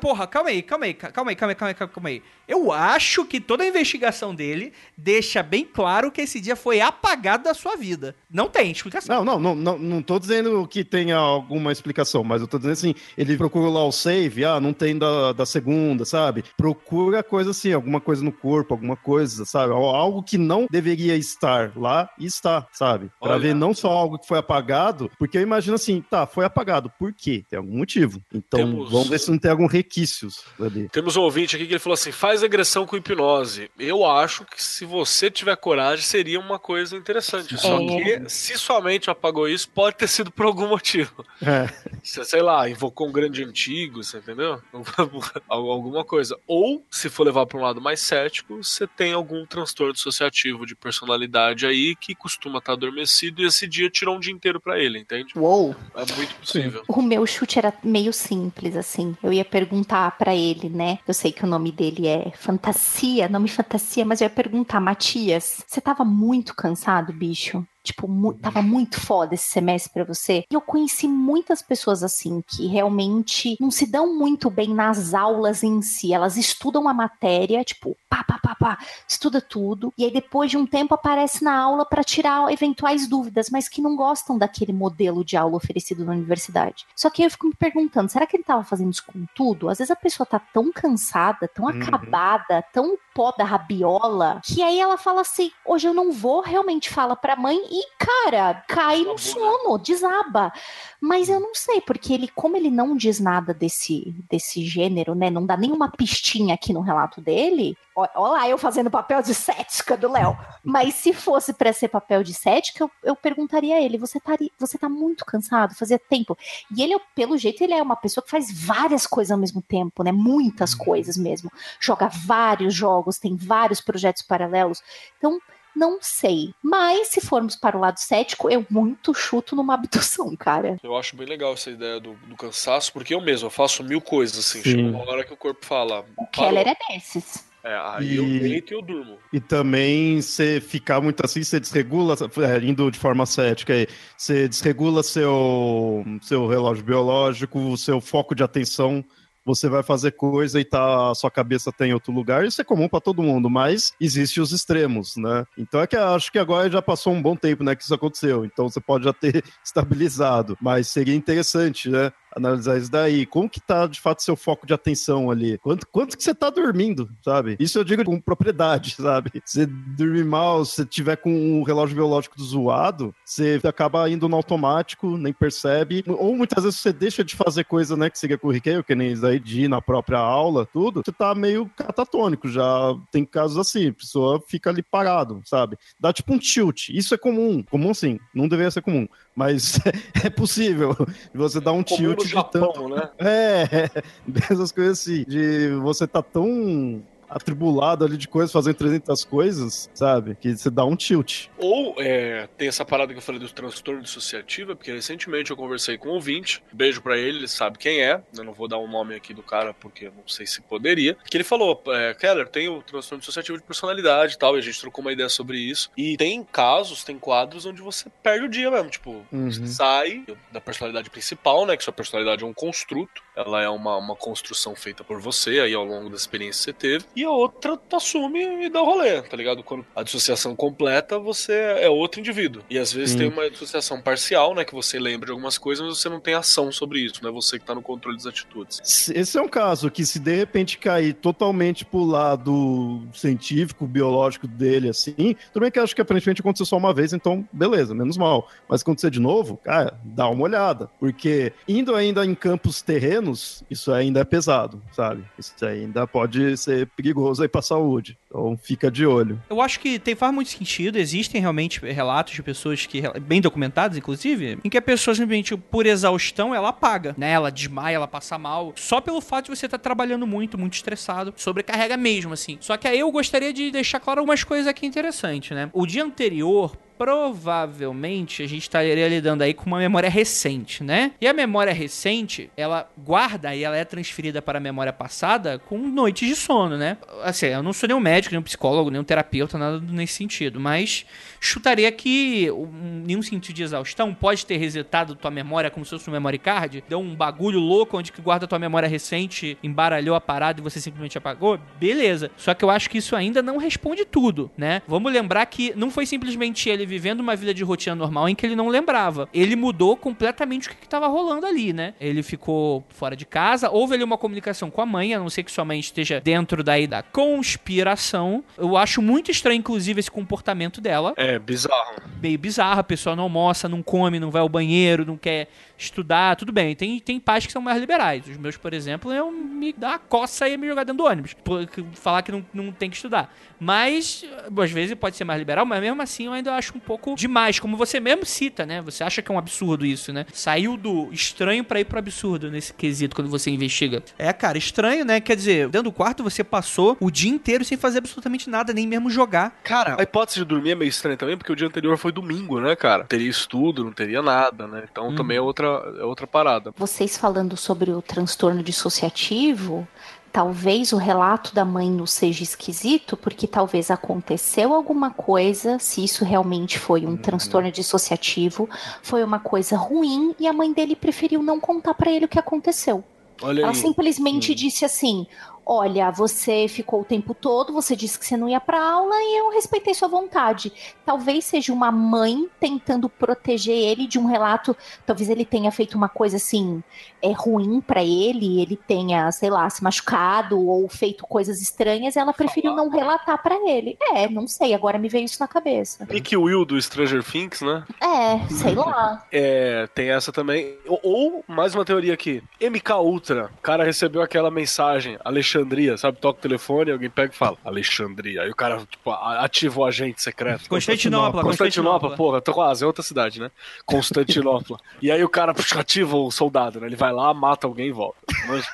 Porra, calma aí, calma aí, calma aí, calma aí, calma aí, calma aí. Eu acho que toda a investigação dele deixa bem claro que esse dia foi apagado da sua vida. Não tem explicação. Não, não, não, não, não tô dizendo que tenha alguma explicação, mas eu tô dizendo assim, ele procura lá o save, ah, não tem da, da segunda, sabe? Procura coisa assim, alguma coisa no corpo, alguma coisa, sabe? Algo que não deveria estar lá e está, sabe? Pra Olha. ver não só algo que foi apagado, porque eu imagino assim, tá, foi apagado, por quê? Tem algum motivo. Então, Temos- vamos ver se não tem algum requisitos ali. Temos um ouvinte aqui que ele falou assim: faz agressão com hipnose. Eu acho que se você tiver coragem, seria uma coisa interessante. Só É. que, se sua mente apagou isso, pode ter sido por algum motivo. É. Você, sei lá, invocou um grande antigo, você entendeu? Al- Alguma coisa. Ou, se for levar para um lado mais cético, você tem algum transtorno dissociativo de personalidade aí que costuma estar adormecido e esse dia tirou um dia inteiro para ele, entende? Uou! É muito possível. O meu chute era meio simples, assim. Eu ia perguntar pra ele, né? Eu sei que o nome dele é Fantasia, nome Fantasia, mas eu ia perguntar, Matias, você tava muito cansado, bicho? Tipo, mu- tava muito foda esse semestre pra você. E eu conheci muitas pessoas assim que realmente não se dão muito bem nas aulas em si. Elas estudam a matéria, tipo, pá, pá, pá, pá, estuda tudo. E aí depois de um tempo aparece na aula pra tirar eventuais dúvidas, mas que não gostam daquele modelo de aula oferecido na universidade. Só que aí eu fico me perguntando, será que ele tava fazendo isso com tudo? Às vezes a pessoa tá tão cansada, tão Uhum. acabada, tão pó da rabiola, que aí ela fala assim: hoje eu não vou, realmente fala pra mãe e, cara, cai no sono, desaba. Mas eu não sei, porque ele, como ele não diz nada desse, desse gênero, né? Não dá nenhuma pistinha aqui no relato dele. Ó lá, eu fazendo papel de cética do Léo. Mas se fosse pra ser papel de cética, eu, eu perguntaria a ele: você tá, você tá muito cansado? Fazia tempo. E ele, pelo jeito, ele é uma pessoa que faz várias coisas ao mesmo tempo, né? Muitas coisas mesmo. Joga vários jogos, tem vários projetos paralelos. Então, não sei. Mas se formos para o lado cético, eu muito chuto numa abdução, cara. Eu acho bem legal essa ideia do, do cansaço, porque eu mesmo, eu faço mil coisas, assim. Sim. Chega uma hora que o corpo fala. O Keller é desses. É, aí eu E- deito e eu durmo. E também você ficar muito assim, você desregula, é, indo de forma cética aí, você desregula seu, seu relógio biológico, seu foco de atenção. Você vai fazer coisa e tá, a sua cabeça tá em outro lugar, isso é comum para todo mundo, mas existe os extremos, né? Então é que acho que agora já passou um bom tempo, né, que isso aconteceu. Então você pode já ter estabilizado, mas seria interessante, né? Analisar isso daí. Como que tá, de fato, seu foco de atenção ali? Quanto, quanto que você tá dormindo, sabe? Isso eu digo com propriedade, sabe? Se dormir mal, se tiver com o relógio biológico zoado, você acaba indo no automático, nem percebe. Ou muitas vezes você deixa de fazer coisa, né, que seria corriqueiro, que nem isso aí de ir na própria aula, tudo. Você tá meio catatônico, já tem casos assim, a pessoa fica ali parado, sabe? Dá tipo um tilt. Isso é comum. Comum sim, não deveria ser comum. Mas é possível. Você dá um Comum tilt no de Japão, tanto. né? É, dessas coisas assim, de você tá tão atribulado ali de coisas, fazendo 300 coisas, sabe? Que você dá um tilt. Ou é, tem essa parada que eu falei do transtorno dissociativo, porque recentemente eu conversei com um ouvinte, beijo pra ele, ele sabe quem é, eu não vou dar o nome aqui do cara porque não sei se poderia, que ele falou, é, Keller, tem o transtorno dissociativo de personalidade e tal, e a gente trocou uma ideia sobre isso, e tem casos, tem quadros onde você perde o dia mesmo, tipo, Uhum. sai da personalidade principal, né, que sua personalidade é um construto, ela é uma, uma construção feita por você aí ao longo da experiência que você teve, e a outra tu assume e dá o rolê, tá ligado? Quando a dissociação completa, você é outro indivíduo. E às vezes Sim. tem uma dissociação parcial, né, que você lembra de algumas coisas, mas você não tem ação sobre isso, não é você que tá no controle das atitudes. Se- Esse é um caso que se de repente cair totalmente pro lado científico, biológico dele, assim, tudo bem que eu acho que aparentemente aconteceu só uma vez, então beleza, menos mal. Mas acontecer de novo, cara, dá uma olhada. Porque indo ainda em campos terrenos, isso ainda é pesado, sabe? Isso ainda pode ser perigoso aí pra saúde. Então fica de olho. Eu acho que tem, faz muito sentido. Existem realmente relatos de pessoas que, bem documentados, inclusive, em que a pessoa simplesmente, por exaustão, ela apaga, né? Ela desmaia, ela passa mal. Só pelo fato de você estar trabalhando muito, muito estressado. Sobrecarrega mesmo, assim. Só que aí eu gostaria de deixar claro algumas coisas aqui interessantes, né? O dia anterior. Provavelmente a gente estaria lidando aí com uma memória recente, né? E a memória recente, ela guarda e ela é transferida para a memória passada com noites de sono, né? Assim, eu não sou nenhum médico, nenhum psicólogo, nenhum terapeuta, nada nesse sentido, mas chutaria que um, nenhum sentido de exaustão pode ter resetado tua memória como se fosse um memory card, deu um bagulho louco onde que guarda tua memória recente, embaralhou a parada e você simplesmente apagou, beleza. Só que eu acho que isso ainda não responde tudo, né? Vamos lembrar que não foi simplesmente ele vivendo uma vida de rotina normal em que ele não lembrava. Ele mudou completamente o que estava rolando ali, né? Ele ficou fora de casa, houve ali uma comunicação com a mãe, a não ser que sua mãe esteja dentro daí da conspiração. Eu acho muito estranho, inclusive, esse comportamento dela. É, bizarro. Meio bizarro, a pessoa não almoça, não come, não vai ao banheiro, não quer estudar, tudo bem. Tem, tem pais que são mais liberais. Os meus, por exemplo, eu me uma coça e me jogar dentro do ônibus. Por, falar que não, não tem que estudar. Mas, às vezes pode ser mais liberal, mas mesmo assim eu ainda acho um pouco demais. Como você mesmo cita, né? Você acha que é um absurdo isso, né? Saiu do estranho para ir pro absurdo nesse quesito quando você investiga. É, cara, estranho, né? Quer dizer, dentro do quarto você passou o dia inteiro sem fazer absolutamente nada, nem mesmo jogar. Cara, a hipótese de dormir é meio estranha também, porque o dia anterior foi domingo, né, cara? Teria estudo, não teria nada, né? Então Uhum. também é outra, é outra parada. Vocês falando sobre o transtorno dissociativo, talvez o relato da mãe não seja esquisito, porque talvez aconteceu alguma coisa, se isso realmente foi um transtorno dissociativo, foi uma coisa ruim e a mãe dele preferiu não contar pra ele o que aconteceu. Olha Ela aí. simplesmente disse assim: Olha, você ficou o tempo todo, você disse que você não ia pra aula e eu respeitei sua vontade. Talvez seja uma mãe tentando proteger ele de um relato. Talvez ele tenha feito uma coisa assim, é ruim pra ele, ele tenha, sei lá, se machucado ou feito coisas estranhas, e ela preferiu não relatar pra ele. É, não sei, agora me veio isso na cabeça. Nick Will do Stranger Things, né? É, sei lá. É, tem essa também. Ou, ou, mais uma teoria aqui. MK Ultra. O cara recebeu aquela mensagem, Alexandria, sabe? Toca o telefone, alguém pega e fala, Alexandria. Aí o cara, tipo, ativa o agente secreto. Constantinopla, Constantinopla, porra, tô quase, é outra cidade, né? Constantinopla. e aí o cara ativa o soldado, né? Ele vai lá, mata alguém e volta. Mas,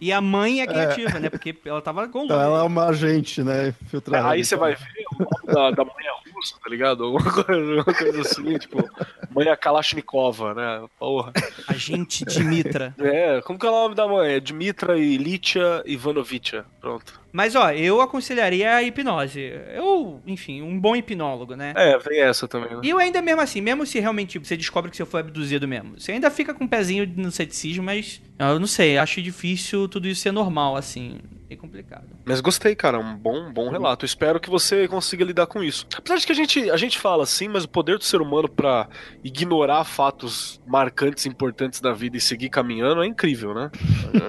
E a mãe é criativa, né? Porque ela tava com Então ela é uma agente, né? Filtrada. aí você vai ver o nome da, da mãe é russa, tá ligado? Alguma coisa, alguma coisa assim, tipo, mãe é Kalashnikova, né? Porra. Agente Dimitra. É, como que é o nome da mãe? É Dmitra e Litia Ivanovicia. Pronto. Mas, ó, eu aconselharia a hipnose. Eu, enfim, um bom hipnólogo, né? É, vem essa também, né? E eu ainda mesmo assim, mesmo se realmente você descobre que você foi abduzido mesmo, você ainda fica com um pezinho no ceticismo, mas eu não sei, acho difícil tudo isso ser normal, assim. É complicado. Mas gostei, cara, um bom, bom relato. Espero que você consiga lidar com isso. Apesar de que a gente, a gente fala assim, mas o poder do ser humano pra ignorar fatos marcantes, importantes da vida e seguir caminhando é incrível, né?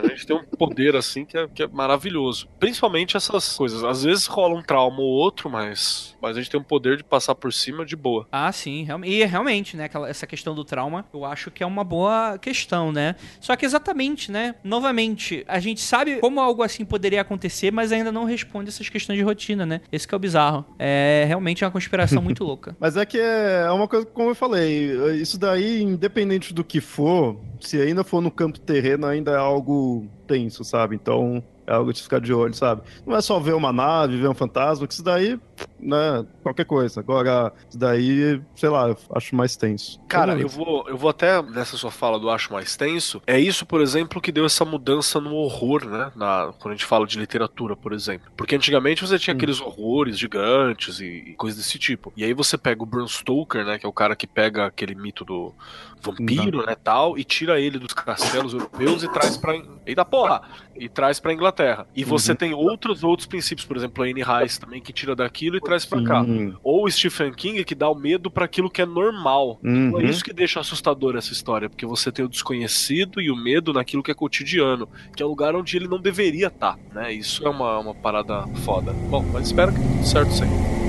A gente tem um poder assim que é, que é maravilhoso. Principalmente essas coisas. Às vezes rola um trauma ou outro, mas, mas a gente tem um poder de passar por cima de boa. Ah, sim, realmente. E realmente, né, aquela, essa questão do trauma, eu acho que é uma boa questão, né? Só que exatamente, né? Novamente, a gente sabe como algo assim poderia acontecer, mas ainda não responde essas questões de rotina, né? Esse que é o bizarro. É realmente uma conspiração muito louca. Mas é que é uma coisa, como eu falei, isso daí, independente do que for, se ainda for no campo terreno, ainda é algo tenso, sabe? Então, é algo de ficar de olho, sabe? Não é só ver uma nave, ver um fantasma, que isso daí, né, qualquer coisa. Agora, isso daí, sei lá, eu acho mais tenso. Cara, Não, eu vou, eu vou até nessa sua fala do acho mais tenso. É isso, por exemplo, que deu essa mudança no horror, né? Na, quando a gente fala de literatura, por exemplo. Porque antigamente você tinha Hum. aqueles horrores gigantes e, e coisas desse tipo. E aí você pega o Bram Stoker, né? Que é o cara que pega aquele mito do vampiro, né? Tal, e tira ele dos castelos europeus e traz pra. Eita porra! E traz pra Inglaterra. E você Uhum. tem outros outros princípios, por exemplo, a Anne Rice também, que tira daquilo e traz pra cá. Ou o Stephen King que dá o medo pra aquilo que é normal. Uhum. Então é isso que deixa assustador essa história, porque você tem o desconhecido e o medo naquilo que é cotidiano, que é o lugar onde ele não deveria estar, né? Isso é uma, uma parada foda. Bom, mas espero que tudo certo sim.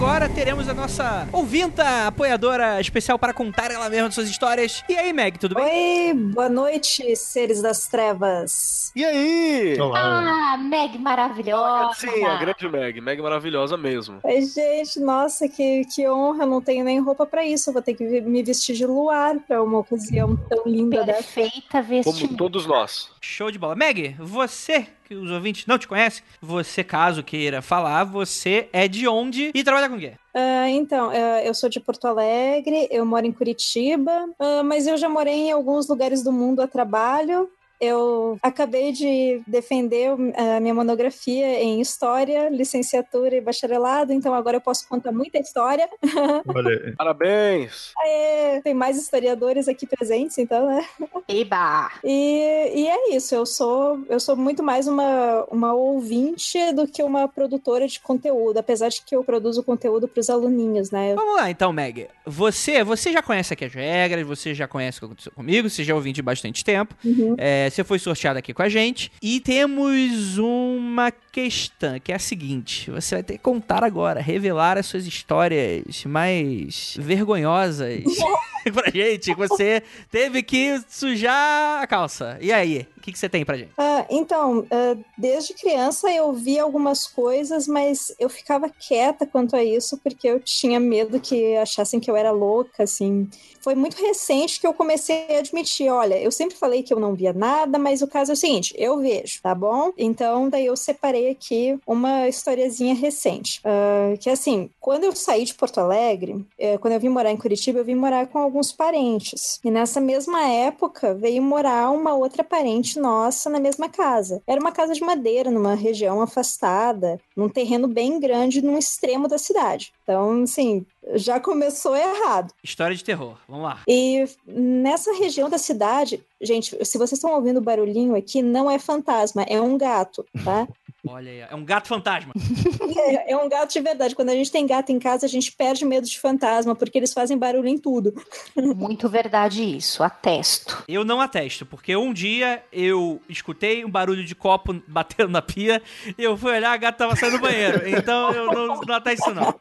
Agora teremos a nossa ouvinta apoiadora especial para contar ela mesma suas histórias. E aí, Meg, tudo bem? Oi, boa noite, seres das trevas. E aí? Ah, Meg maravilhosa. Sim, a grande Meg. Meg maravilhosa mesmo. Oi, gente, nossa, que, que honra, não tenho nem roupa pra isso. Eu vou ter que me vestir de luar pra uma ocasião tão linda dessa. Perfeita Como vestimenta. todos nós. Show de bola. Meg, você, que os ouvintes não te conhecem, você, caso queira falar, você é de onde e trabalha com o quê? Ah, então, ah, eu sou de Porto Alegre, eu moro em Curitiba, ah, mas eu já morei em alguns lugares do mundo a trabalho. Eu acabei de defender a minha monografia em História, licenciatura e bacharelado, então agora eu posso contar muita história. Olha, aí. Parabéns! É, tem mais historiadores aqui presentes, então, né? Eba! E, e é isso, eu sou, eu sou muito mais uma, uma ouvinte do que uma produtora de conteúdo, apesar de que eu produzo conteúdo para os aluninhos, né? Vamos lá, então, Meg. Você, você já conhece aqui as regras, você já conhece o que aconteceu comigo, você já ouviu de bastante tempo. Uhum. É, você foi sorteado aqui com a gente. E temos uma questão, que é a seguinte: você vai ter que contar agora, revelar as suas histórias mais vergonhosas pra gente. Você teve que sujar a calça. E aí? O que, que você tem pra gente? Ah, então, ah, desde criança eu vi algumas coisas, mas eu ficava quieta quanto a isso, porque eu tinha medo que achassem que eu era louca, assim. Foi muito recente que eu comecei a admitir, olha, eu sempre falei que eu não via nada, mas o caso é o seguinte, eu vejo, tá bom? Então, daí eu separei aqui uma historiazinha recente, Ah, que assim, quando eu saí de Porto Alegre, eh, quando eu vim morar em Curitiba, eu vim morar com alguns parentes. E nessa mesma época veio morar uma outra parente nossa na mesma casa. Era uma casa de madeira, numa região afastada, num terreno bem grande, num extremo da cidade. Então, assim, já começou errado. História de terror. Vamos lá. E nessa região da cidade, gente, se vocês estão ouvindo barulhinho aqui, não é fantasma, é um gato, tá? Olha aí, é um gato fantasma. É, é um gato de verdade. Quando a gente tem gato em casa, a gente perde medo de fantasma, porque eles fazem barulho em tudo. Muito verdade isso, atesto. Eu não atesto, porque um dia eu escutei um barulho de copo batendo na pia e eu fui olhar, a gata tava saindo do banheiro. Então eu não, não atesto não.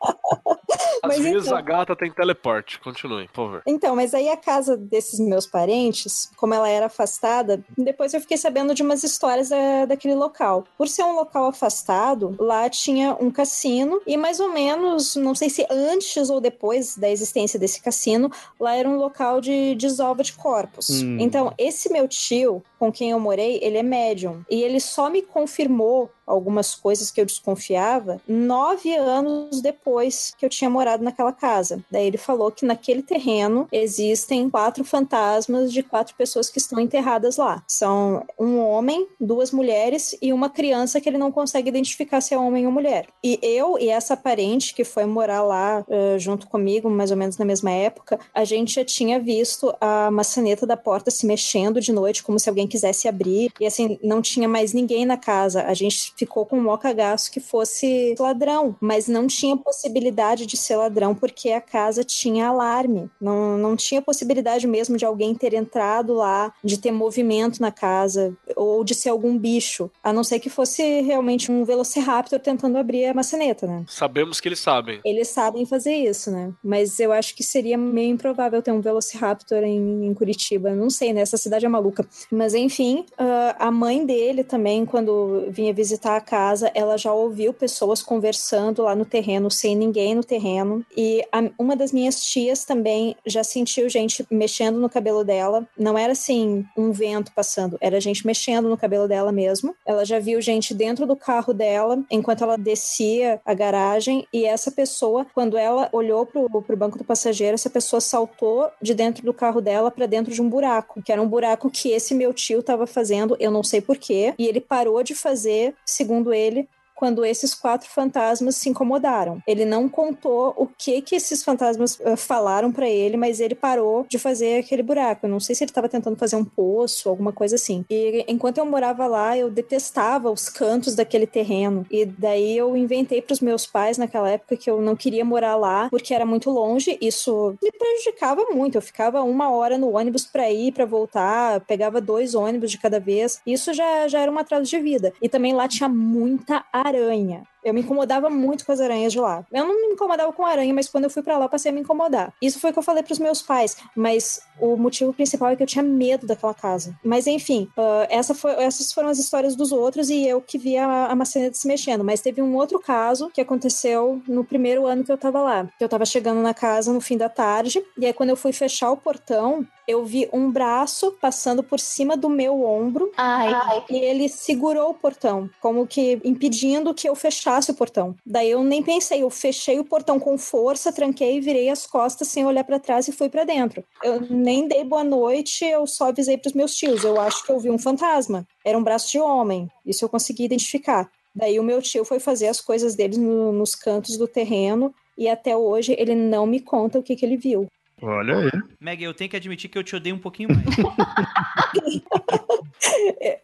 Às Mas vezes então- a gata tem teleporte. Continue, por favor. Então, mas aí a casa desses meus parentes, como ela era afastada, depois eu fiquei sabendo de umas histórias da, daquele local. Por ser um local afastado, lá tinha um cassino e mais ou menos, não sei se antes ou depois da existência desse cassino, lá era um local de desova de corpos. Hum. Então, esse meu tio, com quem eu morei, ele é médium. E ele só me confirmou algumas coisas que eu desconfiava nove anos depois que eu tinha morado naquela casa. Daí ele falou que naquele terreno existem quatro fantasmas de quatro pessoas que estão enterradas lá. São um homem, duas mulheres e uma criança que ele não consegue identificar se é homem ou mulher. E eu e essa parente que foi morar lá eh, junto comigo, mais ou menos na mesma época, a gente já tinha visto a maçaneta da porta se mexendo de noite, como se alguém quisesse abrir. E assim, não tinha mais ninguém na casa. A gente ficou com o cagaço que fosse ladrão, mas não tinha possibilidade de ser ladrão porque a casa tinha alarme. Não, não tinha possibilidade mesmo de alguém ter entrado lá, de ter movimento na casa, ou de ser algum bicho. A não ser que fosse realmente um velociraptor tentando abrir a maçaneta, né? Sabemos que eles sabem. Eles sabem fazer isso, né? Mas eu acho que seria meio improvável ter um Velociraptor em, em Curitiba. Não sei, né? Essa cidade é maluca. Mas enfim, ah, a mãe dele também, quando vinha visitar a casa, ela já ouviu pessoas conversando lá no terreno, sem ninguém no terreno. E a- uma das minhas tias também já sentiu gente mexendo no cabelo dela. Não era assim um vento passando, era gente mexendo no cabelo dela mesmo. Ela já viu gente dentro do carro dela enquanto ela descia a garagem. E essa pessoa, quando ela olhou pro, pro banco do passageiro, essa pessoa saltou de dentro do carro dela para dentro de um buraco, que era um buraco que esse meu tio estava fazendo, eu não sei porquê. E ele parou de fazer, segundo ele, quando esses quatro fantasmas se incomodaram. Ele não contou o que que esses fantasmas eh, falaram pra ele, mas ele parou de fazer aquele buraco. Eu não sei se ele estava tentando fazer um poço, alguma coisa assim. E enquanto eu morava lá, eu detestava os cantos daquele terreno. E daí eu inventei pros meus pais naquela época que eu não queria morar lá porque era muito longe. Isso me prejudicava muito. Eu ficava uma hora no ônibus pra ir, pra voltar, pegava dois ônibus de cada vez. Isso já, já era um atraso de vida. E também lá tinha muita aranha. Eu me incomodava muito com as aranhas de lá. Eu não me incomodava com aranha, mas quando eu fui para lá, eu passei a me incomodar. Isso foi o que eu falei pros meus pais, mas o motivo principal é que eu tinha medo daquela casa. Mas enfim, uh, essa foi, essas foram as histórias dos outros e eu que vi a, a maçaneta se mexendo. Mas teve um outro caso que aconteceu no primeiro ano que eu tava lá. Eu tava chegando na casa no fim da tarde, e aí quando eu fui fechar o portão, eu vi um braço passando por cima do meu ombro Ai, e ele segurou o portão, como que impedindo que eu fechasse o portão. Daí eu nem pensei, eu fechei o portão com força, tranquei, virei as costas sem olhar para trás e fui para dentro. Eu nem dei boa noite, eu só avisei pros meus tios. Eu acho que eu vi um fantasma. Era um braço de homem. Isso eu consegui identificar. Daí o meu tio foi fazer as coisas dele no- nos cantos do terreno e até hoje ele não me conta o que, que ele viu. Olha aí. Meg, eu tenho que admitir que eu te odeio um pouquinho mais.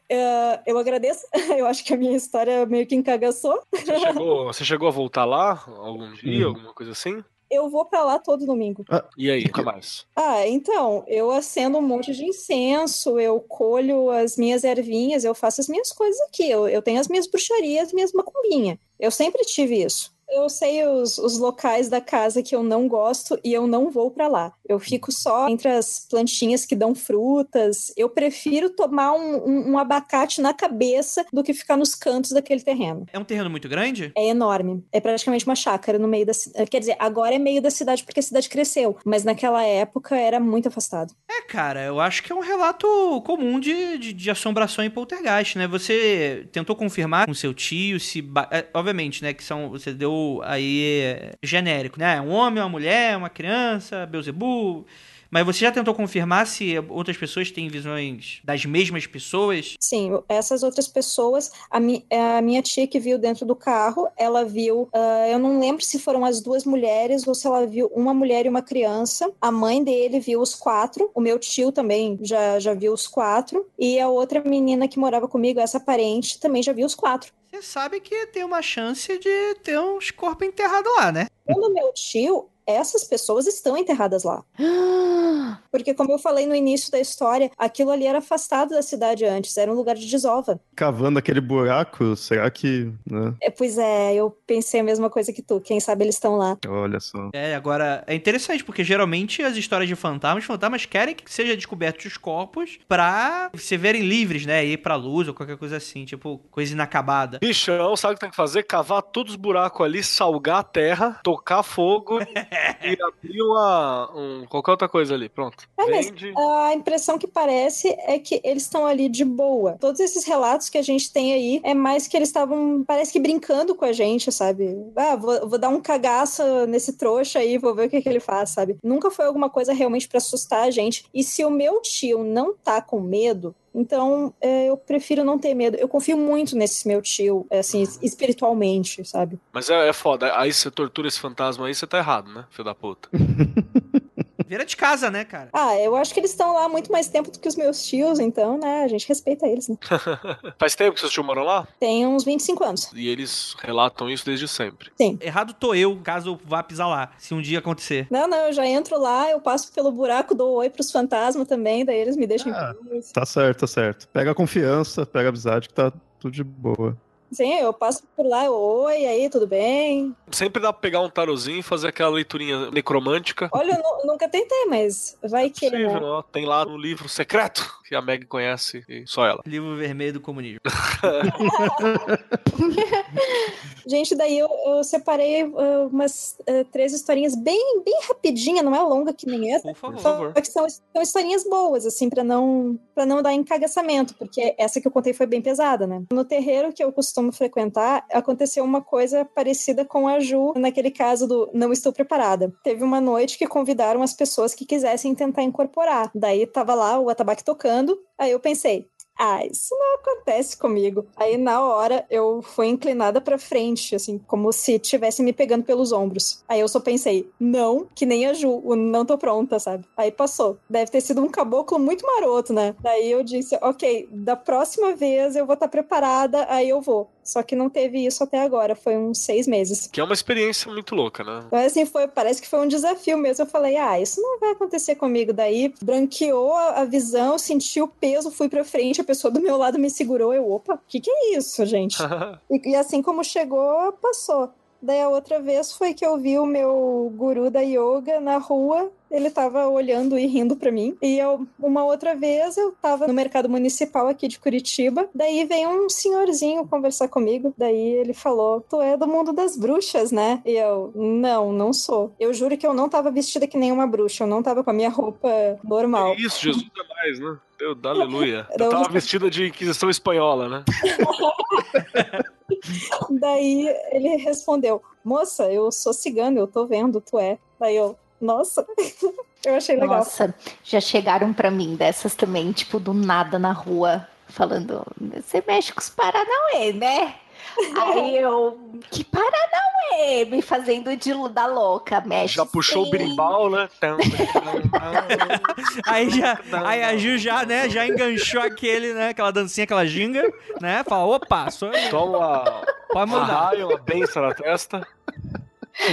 É, eu agradeço. Eu acho que a minha história meio que encagaçou. Você chegou, você chegou a voltar lá algum dia, alguma coisa assim? Eu vou pra lá todo domingo. E aí, o que mais? Ah, então, eu acendo um monte de incenso, eu colho as minhas ervinhas, eu faço as minhas coisas aqui. Eu, eu tenho as minhas bruxarias, minhas macumbinhas. Eu sempre tive isso. Eu sei os, os locais da casa que eu não gosto e eu não vou pra lá. Eu fico só entre as plantinhas que dão frutas. Eu prefiro tomar um, um- um abacate na cabeça do que ficar nos cantos daquele terreno. É um terreno muito grande? É enorme. É praticamente uma chácara no meio da cidade. Quer dizer, agora é meio da cidade porque a cidade cresceu. Mas naquela época era muito afastado. É, cara, eu acho que é um relato comum de, de, de assombração e poltergeist, né? Você tentou confirmar com seu tio se. ba- é, obviamente, né? Que são. Você deu aí é, genérico, né? Um homem, uma mulher, uma criança, Beuzebu. Mas você já tentou confirmar se outras pessoas têm visões das mesmas pessoas? Sim, essas outras pessoas, a, mi a minha tia que viu dentro do carro, ela viu, ah, eu não lembro se foram as duas mulheres ou se ela viu uma mulher e uma criança. A mãe dele viu os quatro, o meu tio também já, já viu os quatro, e a outra menina que morava comigo, essa parente, também já viu os quatro. Sabe que tem uma chance de ter uns corpos enterrados lá, né? Segundo meu tio, essas pessoas estão enterradas lá. Porque, como eu falei no início da história, aquilo ali era afastado da cidade antes, era um lugar de desova. Cavando aquele buraco, será que. Né? É, pois é, eu pensei a mesma coisa que tu. Quem sabe eles estão lá. Olha só. É, agora, é interessante, porque geralmente as histórias de fantasmas, os fantasmas querem que seja descobertos os corpos pra se verem livres, né? Ir pra luz ou qualquer coisa assim, tipo, coisa inacabada. Bichão, sabe o que tem que fazer? Cavar todos os buracos ali, salgar a terra, tocar fogo e abrir uma. Um, qualquer outra coisa ali. Pronto. É, mas Vende. a impressão que parece é que eles estão ali de boa. Todos esses relatos que a gente tem aí é mais que eles estavam, parece que brincando com a gente, sabe? Ah, vou, vou dar um cagaço nesse trouxa aí, vou ver o que, que ele faz, sabe? Nunca foi alguma coisa realmente pra assustar a gente. E se o meu tio não tá com medo, então é, eu prefiro não ter medo. Eu confio muito nesse meu tio, assim, espiritualmente, sabe? Mas é, é foda. Aí você tortura esse fantasma aí, você tá errado, né? Filho da puta. Vira de casa, né, cara? Ah, eu acho que eles estão lá há muito mais tempo do que os meus tios, então, né, a gente respeita eles, né? Faz tempo que seus tios moram lá? Tem uns 25 anos. E eles relatam isso desde sempre. Sim. Errado tô eu, caso eu vá pisar lá, se um dia acontecer. Não, não, eu já entro lá, eu passo pelo buraco, dou oi pros fantasmas também, daí eles me deixam Ah. em paz. Tá certo, tá certo. Pega a confiança, pega a amizade que tá tudo de boa. Sim, eu passo por lá, eu, oi, aí, tudo bem? Sempre dá pra pegar um tarozinho e fazer aquela leiturinha necromântica. Olha, eu nu- nunca tentei, mas vai que, Possível, né? ó. Tem lá no livro secreto que a Meg conhece e só ela. Livro vermelho do comunismo. Gente, daí eu, eu separei ah, umas ah, três historinhas bem, bem rapidinha, não é longa que nem essa. Por favor. Só que são, são historinhas boas, assim, pra não, pra não dar encagaçamento, porque essa que eu contei foi bem pesada, né? No terreiro que eu costumo frequentar, aconteceu uma coisa parecida com a Ju, naquele caso do Não Estou Preparada. Teve uma noite que convidaram as pessoas que quisessem tentar incorporar. Daí tava lá o atabaque tocando, aí eu pensei, ah, isso não acontece comigo. Aí na hora eu fui inclinada pra frente, assim, como se tivesse me pegando pelos ombros. Aí eu só pensei, não, que nem a Ju, o não tô pronta, sabe? Aí passou. Deve ter sido um caboclo muito maroto, né? Daí eu disse, ok, da próxima vez eu vou estar preparada, aí eu vou. Só que não teve isso até agora, foi uns seis meses. Que é uma experiência muito louca, né? Mas assim, foi, parece que foi um desafio mesmo. Eu falei, ah, isso não vai acontecer comigo. Daí branqueou a, a visão, senti o peso, fui pra frente, a pessoa do meu lado me segurou. Eu, opa, o que, que é isso, gente? e, e assim como chegou, passou. Daí a outra vez foi que eu vi o meu guru da yoga na rua. Ele tava olhando e rindo pra mim. E eu, uma outra vez eu tava no mercado municipal aqui de Curitiba. Daí veio um senhorzinho conversar comigo. Daí ele falou: Tu é do mundo das bruxas, né? E eu, não, não sou. Eu juro que eu não tava vestida que nem uma bruxa. Eu não tava com a minha roupa normal. É isso, Jesus é mais, né? Deus, aleluia. Eu tava vestida de Inquisição Espanhola, né? Daí ele respondeu: Moça, eu sou cigano, eu tô vendo, tu é. Daí eu, nossa, eu achei legal. Nossa, já chegaram pra mim dessas também, tipo, do nada na rua, falando: Você mexe com os Paranauê, né? Aí eu, que Paranauê? Me fazendo de da louca, mexe. Já puxou o sim. berimbau, né? Aí já, aí a Ju já, né, já enganchou aquele, né, aquela dancinha, aquela ginga, né? Fala, opa, sou eu. Toma uma, Pode uma mandar. raia, uma benção na testa.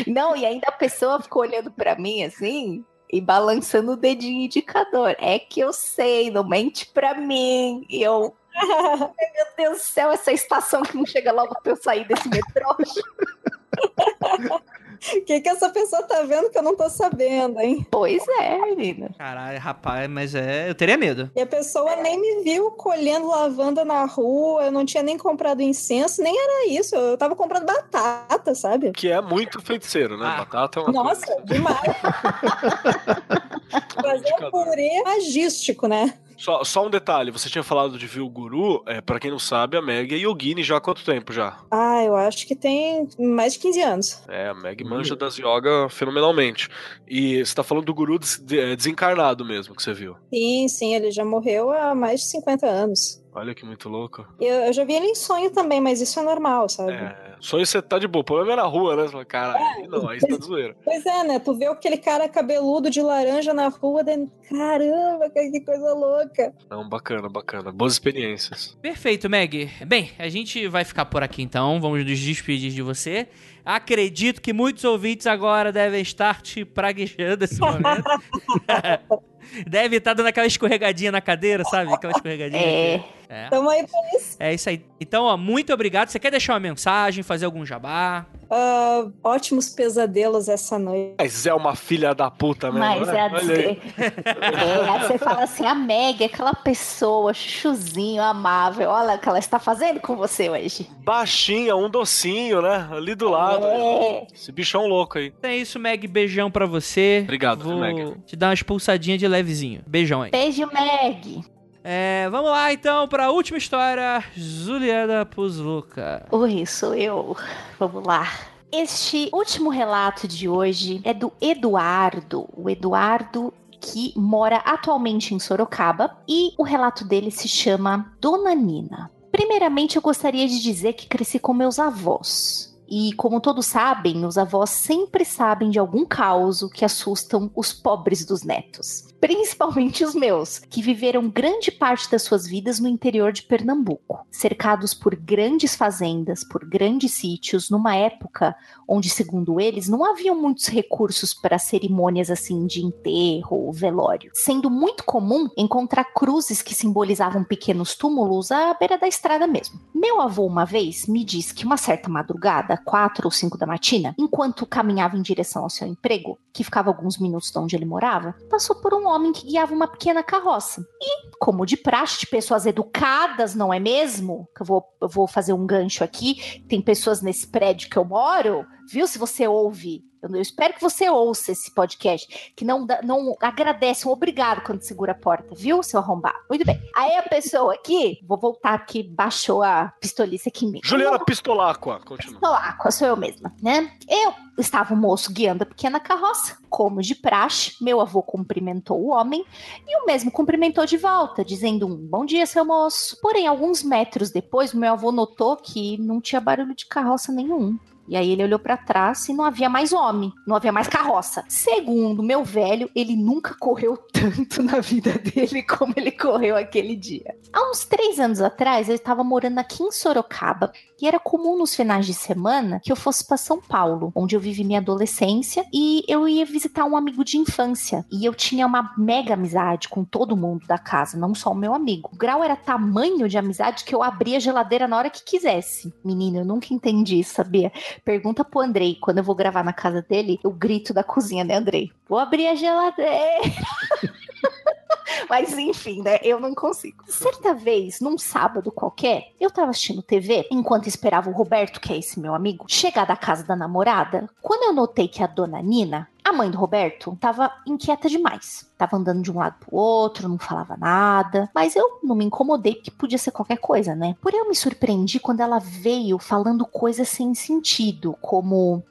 Não, e ainda a pessoa ficou olhando pra mim assim e balançando o dedinho indicador. É que eu sei, não mente pra mim. E eu, meu Deus do céu, essa estação que não chega logo pra eu sair desse metrô. O que, que essa pessoa tá vendo que eu não tô sabendo, hein? Pois é, menina. Caralho, rapaz, mas é. Eu teria medo. E a pessoa nem me viu colhendo lavanda na rua, eu não tinha nem comprado incenso, nem era isso. Eu tava comprando batata, sabe? Que é muito feiticeiro, né? Ah. Batata é uma Nossa, coisa. demais. Fazer um purê magístico, né? Só, só um detalhe, você tinha falado de Viu Guru, é, pra quem não sabe, a Meg é yogini já há quanto tempo já? Ah, eu acho que tem mais de 15 anos. É, a Meg manja das yoga fenomenalmente. E você tá falando do guru des- de- é, desencarnado mesmo, que você viu. Sim, sim, ele já morreu há mais de 50 anos. Olha que muito louco. Eu, eu já vi ele em sonho também, mas isso é normal, sabe? É, sonho você tá de boa, o problema é na rua, né? Você fala, Caralho, aí não, aí você tá zoeira. Pois é, né? Tu vê aquele cara cabeludo de laranja na rua, daí, caramba, que coisa louca. Não, bacana, bacana. Boas experiências. Perfeito, Meg. Bem, a gente vai ficar por aqui então. Vamos nos despedir de você. Acredito que muitos ouvintes agora devem estar te praguejando nesse momento. Deve estar dando aquela escorregadinha na cadeira, sabe? Aquela escorregadinha. É. que- É. Tamo aí pra isso. É isso aí. Então, ó, muito obrigado. Você quer deixar uma mensagem, fazer algum jabá? Ah, ótimos pesadelos essa noite. Mas é uma filha da puta mesmo, Mas né? é a aí. É, aí você fala assim, a Meg, aquela pessoa, chuchuzinho, amável, olha o que ela está fazendo com você hoje. Baixinha, um docinho, né? Ali do lado. É. Esse bichão louco aí. Então é isso, Meg. Beijão pra você. Obrigado, Vou Meg. te dar uma expulsadinha de levezinho. Beijão aí. Beijo, Meg. É, vamos lá então pra última história. Juliana Puzluca. Oi, sou eu. Vamos lá. Este último relato de hoje é do Eduardo. O Eduardo que mora atualmente em Sorocaba e o relato dele se chama Dona Nina. Primeiramente, eu gostaria de dizer que cresci com meus avós. E como todos sabem, os avós sempre sabem de algum caos que assustam os pobres dos netos. Principalmente os meus, que viveram grande parte das suas vidas no interior de Pernambuco, cercados por grandes fazendas, por grandes sítios, numa época onde, segundo eles, não haviam muitos recursos para cerimônias assim de enterro ou velório, sendo muito comum encontrar cruzes que simbolizavam pequenos túmulos à beira da estrada mesmo. Meu avô, uma vez, me disse que uma certa madrugada, quatro ou cinco da matina, enquanto caminhava em direção ao seu emprego, que ficava alguns minutos de onde ele morava, passou por um homem que guiava uma pequena carroça. E, como de praxe de pessoas educadas, não é mesmo? Que eu vou, eu vou fazer um gancho aqui. Tem pessoas nesse prédio que eu moro, viu? Se você ouve. Eu, espero que você ouça esse podcast, que não, não agradece um obrigado quando segura a porta, viu, seu arrombado? Muito bem. Aí a pessoa aqui, vou voltar aqui, baixou a pistolice aqui em mim. Juliana Pistolacqua, continua. Pistolacqua, sou eu mesma, né? Eu estava o moço guiando a pequena carroça, como de praxe, meu avô cumprimentou o homem e o mesmo cumprimentou de volta, dizendo um bom dia, seu moço. Porém, alguns metros depois, meu avô notou que não tinha barulho de carroça nenhum. E aí ele olhou para trás e não havia mais homem, não havia mais carroça. Segundo meu velho, ele nunca correu tanto na vida dele como ele correu aquele dia. Há uns três anos atrás, eu estava morando aqui em Sorocaba e era comum nos finais de semana que eu fosse para São Paulo, onde eu vivi minha adolescência, e eu ia visitar um amigo de infância. E eu tinha uma mega amizade com todo mundo da casa, não só o meu amigo. O grau era tamanho de amizade que eu abria a geladeira na hora que quisesse. Menina, eu nunca entendi isso, sabia? Pergunta pro Andrei, quando eu vou gravar na casa dele, eu grito da cozinha, né, Andrei? Vou abrir a geladeira. Mas enfim, né? Eu não consigo. Certa vez, num sábado qualquer, eu tava assistindo TV enquanto esperava o Roberto, que é esse meu amigo, chegar da casa da namorada. Quando eu notei que a dona Nina, a mãe do Roberto, tava inquieta demais. Tava andando de um lado pro outro, não falava nada. Mas eu não me incomodei, porque podia ser qualquer coisa, né? Porém, eu me surpreendi quando ela veio falando coisas sem sentido, como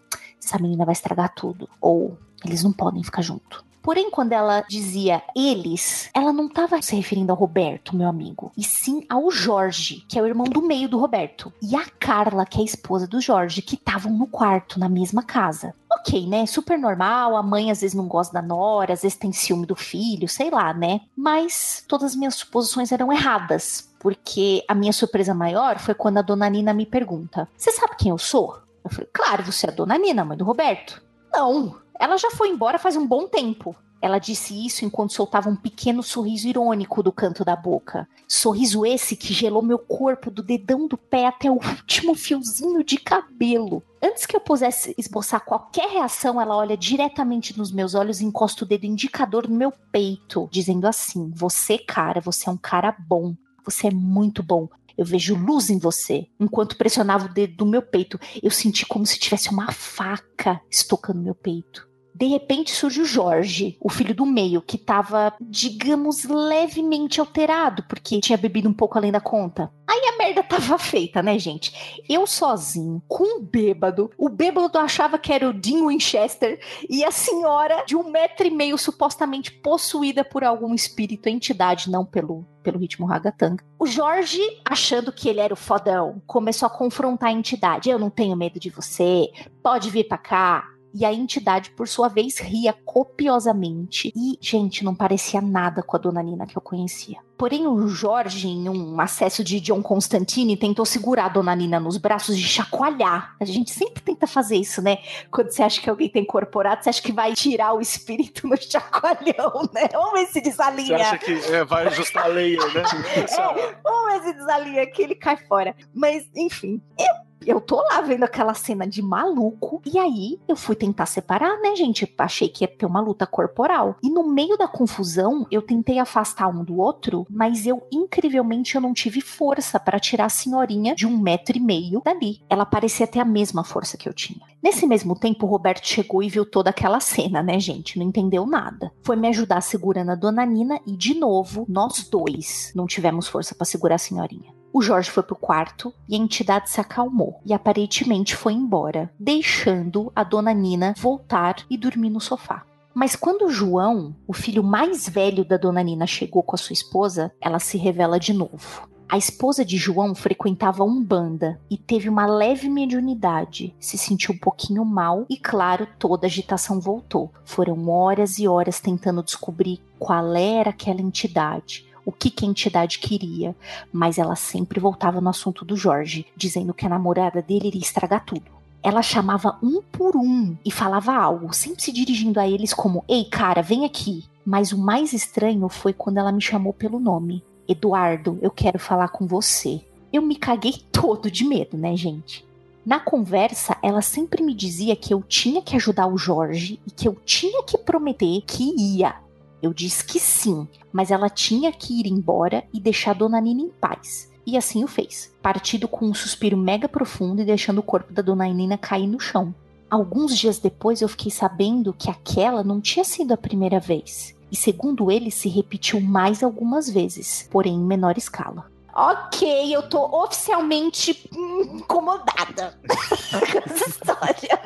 essa menina vai estragar tudo. Ou eles não podem ficar junto. Porém, quando ela dizia eles, ela não estava se referindo ao Roberto, meu amigo, e sim ao Jorge, que é o irmão do meio do Roberto, e a Carla, que é a esposa do Jorge, que estavam no quarto, na mesma casa. Ok, né? Super normal, a mãe às vezes não gosta da nora, às vezes tem ciúme do filho, sei lá, né? Mas todas as minhas suposições eram erradas, porque a minha surpresa maior foi quando a dona Nina me pergunta: Você sabe quem eu sou? Eu falei: Claro, você é a dona Nina, mãe do Roberto. Não, ela já foi embora faz um bom tempo. Ela disse isso enquanto soltava um pequeno sorriso irônico do canto da boca. Sorriso esse que gelou meu corpo do dedão do pé até o último fiozinho de cabelo. Antes que eu pudesse esboçar qualquer reação, ela olha diretamente nos meus olhos e encosta o dedo indicador no meu peito, dizendo assim: Você, cara, você é um cara bom. Você é muito bom. Eu vejo luz em você. Enquanto pressionava o dedo do meu peito, eu senti como se tivesse uma faca estocando meu peito. De repente surge o Jorge, o filho do meio, que estava, digamos, levemente alterado, porque tinha bebido um pouco além da conta. Aí a merda tava feita, né, gente? Eu sozinho, com um bêbado. O bêbado achava que era o Dean Winchester e a senhora de um metro e meio supostamente possuída por algum espírito, entidade, não pelo pelo ritmo ragatanga. O Jorge, achando que ele era o fodão, começou a confrontar a entidade. Eu não tenho medo de você, pode vir pra cá. E a entidade, por sua vez, ria copiosamente. E, gente, não parecia nada com a dona Nina que eu conhecia. Porém, o Jorge, em um acesso de John Constantine, tentou segurar a dona Nina nos braços e chacoalhar. A gente sempre tenta fazer isso, né? Quando você acha que alguém tem corporado, você acha que vai tirar o espírito no chacoalhão, né? Vamos ver se desalinha. Você acha que é, vai ajustar a lei, né? é, vamos ver se desalinha que ele cai fora. Mas, enfim, eu eu tô lá vendo aquela cena de maluco. E aí eu fui tentar separar, né, gente? Achei que ia ter uma luta corporal. E no meio da confusão, eu tentei afastar um do outro, mas eu, incrivelmente, eu não tive força para tirar a senhorinha de um metro e meio dali. Ela parecia ter a mesma força que eu tinha. Nesse mesmo tempo, o Roberto chegou e viu toda aquela cena, né, gente? Não entendeu nada. Foi me ajudar segurando a dona Nina e, de novo, nós dois não tivemos força para segurar a senhorinha. O Jorge foi pro quarto e a entidade se acalmou e aparentemente foi embora, deixando a dona Nina voltar e dormir no sofá. Mas quando o João, o filho mais velho da dona Nina, chegou com a sua esposa, ela se revela de novo. A esposa de João frequentava Umbanda e teve uma leve mediunidade, se sentiu um pouquinho mal e, claro, toda a agitação voltou. Foram horas e horas tentando descobrir qual era aquela entidade, o que, que a entidade queria, mas ela sempre voltava no assunto do Jorge, dizendo que a namorada dele iria estragar tudo. Ela chamava um por um e falava algo, sempre se dirigindo a eles como: Ei, cara, vem aqui. Mas o mais estranho foi quando ela me chamou pelo nome: Eduardo, eu quero falar com você. Eu me caguei todo de medo, né, gente? Na conversa, ela sempre me dizia que eu tinha que ajudar o Jorge e que eu tinha que prometer que ia. Eu disse que sim, mas ela tinha que ir embora e deixar Dona Nina em paz. E assim o fez, partido com um suspiro mega profundo e deixando o corpo da Dona Nina cair no chão. Alguns dias depois eu fiquei sabendo que aquela não tinha sido a primeira vez. E segundo ele, se repetiu mais algumas vezes, porém em menor escala. Ok, eu tô oficialmente incomodada com essa história.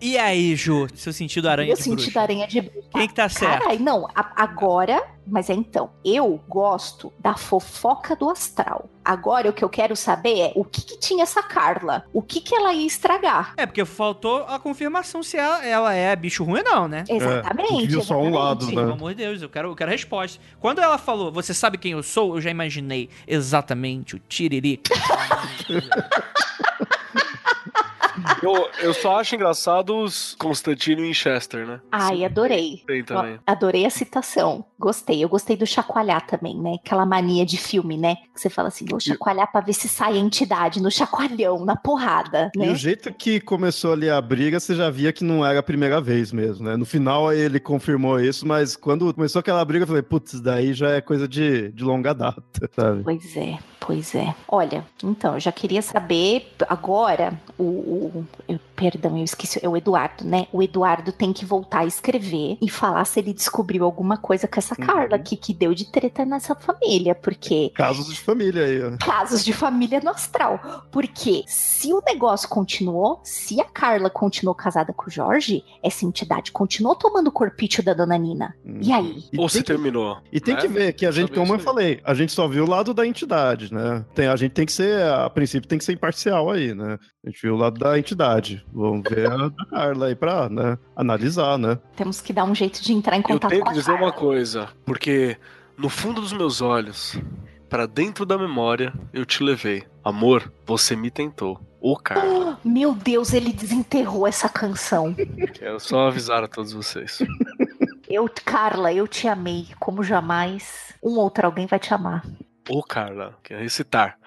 E aí, Ju, seu sentido aranha Meu de sentido bruxa? aranha de bruxa. Quem que tá certo? Carai, não, a- agora, mas é então, eu gosto da fofoca do astral. Agora o que eu quero saber é o que, que tinha essa Carla? O que, que ela ia estragar? É, porque faltou a confirmação se ela, ela é bicho ruim ou não, né? Exatamente. viu só um lado, né? Pelo amor de Deus, eu quero, eu quero resposta. Quando ela falou, você sabe quem eu sou? Eu já imaginei exatamente o Tiririca. Eu, eu só acho engraçado os Constantino e Winchester, né? Ai, adorei. Tem também. Adorei a citação. Gostei. Eu gostei do chacoalhar também, né? Aquela mania de filme, né? Que você fala assim, vou chacoalhar pra ver se sai a entidade no chacoalhão, na porrada, E né? o jeito que começou ali a briga, você já via que não era a primeira vez mesmo, né? No final ele confirmou isso, mas quando começou aquela briga, eu falei, putz, daí já é coisa de, de longa data, sabe? Pois é, pois é. Olha, então, eu já queria saber agora, o, o- eu- perdão, eu esqueci, é o Eduardo, né? O Eduardo tem que voltar a escrever e falar se ele descobriu alguma coisa com essa Carla que, que deu de treta nessa família, porque Casos de família aí, ó. casos de família no astral. Porque se o negócio continuou, se a Carla continuou casada com o Jorge, essa entidade continuou tomando o corpício da dona Nina. E aí? E Ou tem se que- terminou. E tem né? que ver que a gente, como eu falei, a gente só viu o lado da entidade, né? Tem, a gente tem que ser, a princípio, tem que ser imparcial aí, né? A gente viu o lado da entidade. Vamos ver a da Carla aí pra né, analisar, né? Temos que dar um jeito de entrar em Eu contato tenho com que a dizer Carla. uma coisa, porque no fundo dos meus olhos, pra dentro da memória, eu te levei. Amor, você me tentou. Ô, cara, Meu Deus, ele desenterrou essa canção. quero só avisar a todos vocês. Eu, Carla, eu te amei como jamais um outro alguém vai te amar. Ô, Carla, quer recitar.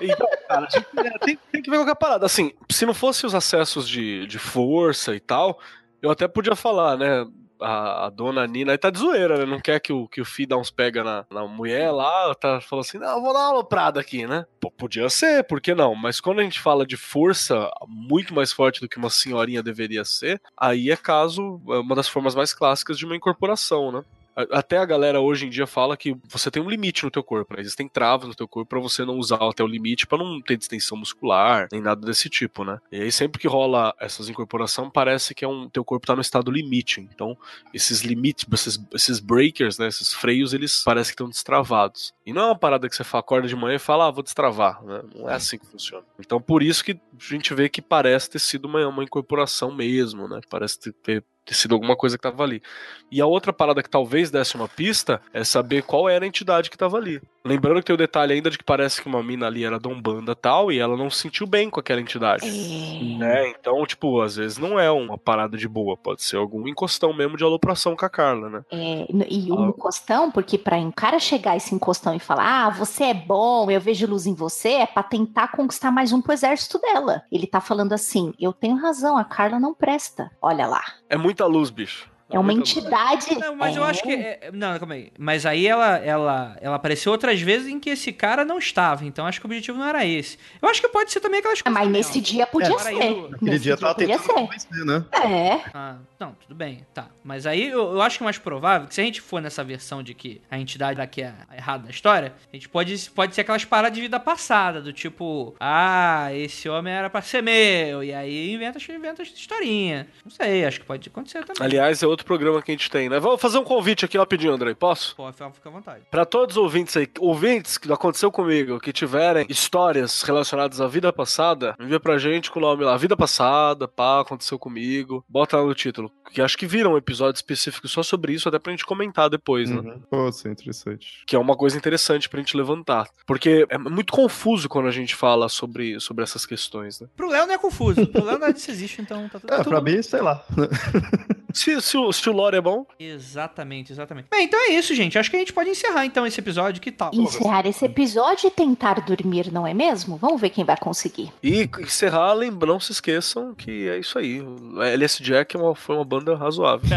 Então, cara, é, tem, tem que ver qualquer parada. Assim, se não fosse os acessos de, de força e tal, eu até podia falar, né? A, a dona Nina aí tá de zoeira, né? Não quer que o, que o filho dá uns pega na, na mulher lá, tá falando assim, não, vou dar uma aloprada aqui, né? Pô, podia ser, por que não? Mas quando a gente fala de força muito mais forte do que uma senhorinha deveria ser, aí é caso, é uma das formas mais clássicas de uma incorporação, né? Até a galera hoje em dia fala que você tem um limite no teu corpo, né? Existem travas no teu corpo pra você não usar até o limite pra não ter distensão muscular, nem nada desse tipo, né? E aí sempre que rola essas incorporações, parece que é um teu corpo tá no estado limite. Então, esses limites, esses, esses breakers, né, esses freios, eles parecem que estão destravados. E não é uma parada que você acorda de manhã e fala, ah, vou destravar, né? Não é assim que funciona. Então, por isso que a gente vê que parece ter sido uma, uma incorporação mesmo, né? Parece ter- ter sido alguma coisa que tava ali. E a outra parada que talvez desse uma pista é saber qual era a entidade que tava ali. Lembrando que tem o detalhe ainda de que parece que uma mina ali era dombanda tal e ela não se sentiu bem com aquela entidade. É. Né? Então, tipo, às vezes não é uma parada de boa, pode ser algum encostão mesmo de alopração com a Carla, né? É, e o encostão, porque para um cara chegar esse encostão e falar, ah, você é bom, eu vejo luz em você, é pra tentar conquistar mais um pro exército dela. Ele tá falando assim, eu tenho razão, a Carla não presta. Olha lá. É muita luz, bicho. É uma entidade. Não, mas eu É. acho que. é- não, calma aí. Mas aí ela, ela, ela apareceu outras vezes em que esse cara não estava. Então acho que o objetivo não era esse. Eu acho que pode ser também aquelas Ah, coisas. Mas nesse dia podia aí ser. do- Aquele Nesse dia tava podia tentando ser. convencer, né? É. Ah, não, tudo bem, tá. Mas aí eu, eu acho que é mais provável que se a gente for nessa versão de que a entidade daqui é errada da história, a gente pode, pode ser aquelas paradas de vida passada, do tipo, ah, esse homem era pra ser meu, e aí inventa, inventa historinha. Não sei, acho que pode acontecer também. Aliás, é outro programa que a gente tem, né? Vamos fazer um convite aqui rapidinho, André, posso? Pô, fica fica à vontade. Pra todos os ouvintes aí, ouvintes que aconteceu comigo, que tiverem histórias relacionadas à vida passada, envia pra gente com o nome lá, vida passada, pá, aconteceu comigo, bota lá no título, que acho que viram um episódio específico só sobre isso, até pra gente comentar depois, né? Uhum. Pô, isso é interessante. Que é uma coisa interessante pra gente levantar. Porque é muito confuso quando a gente fala sobre, sobre essas questões, né? Pro Léo não é confuso. Pro Léo nada disso existe, então tá tudo, É, tudo pra mim, sei lá. Se, se, o, se o lore é bom, Exatamente, exatamente. Bem, então é isso, gente. Acho que a gente pode encerrar então esse episódio. Que tal? Encerrar esse episódio e tentar dormir, não é mesmo? Vamos ver quem vai conseguir. E encerrar, lembra, não se esqueçam que é isso aí. O LS Jack é uma- foi uma banda razoável.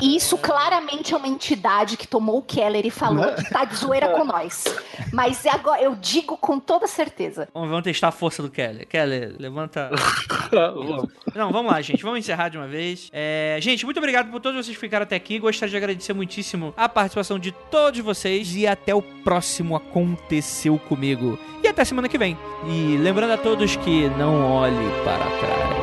E isso claramente é uma entidade que tomou o Keller e falou que tá de zoeira com nós. Mas agora eu digo com toda certeza. Vamos, vamos testar a força do Keller. Keller, levanta. Não, vamos lá, gente. Vamos encerrar de uma vez. É, gente, muito obrigado por todos vocês que ficaram até aqui. Gostaria de agradecer muitíssimo a participação de todos vocês. E até o próximo Aconteceu Comigo. E até semana que vem. E lembrando a todos que não olhe para trás.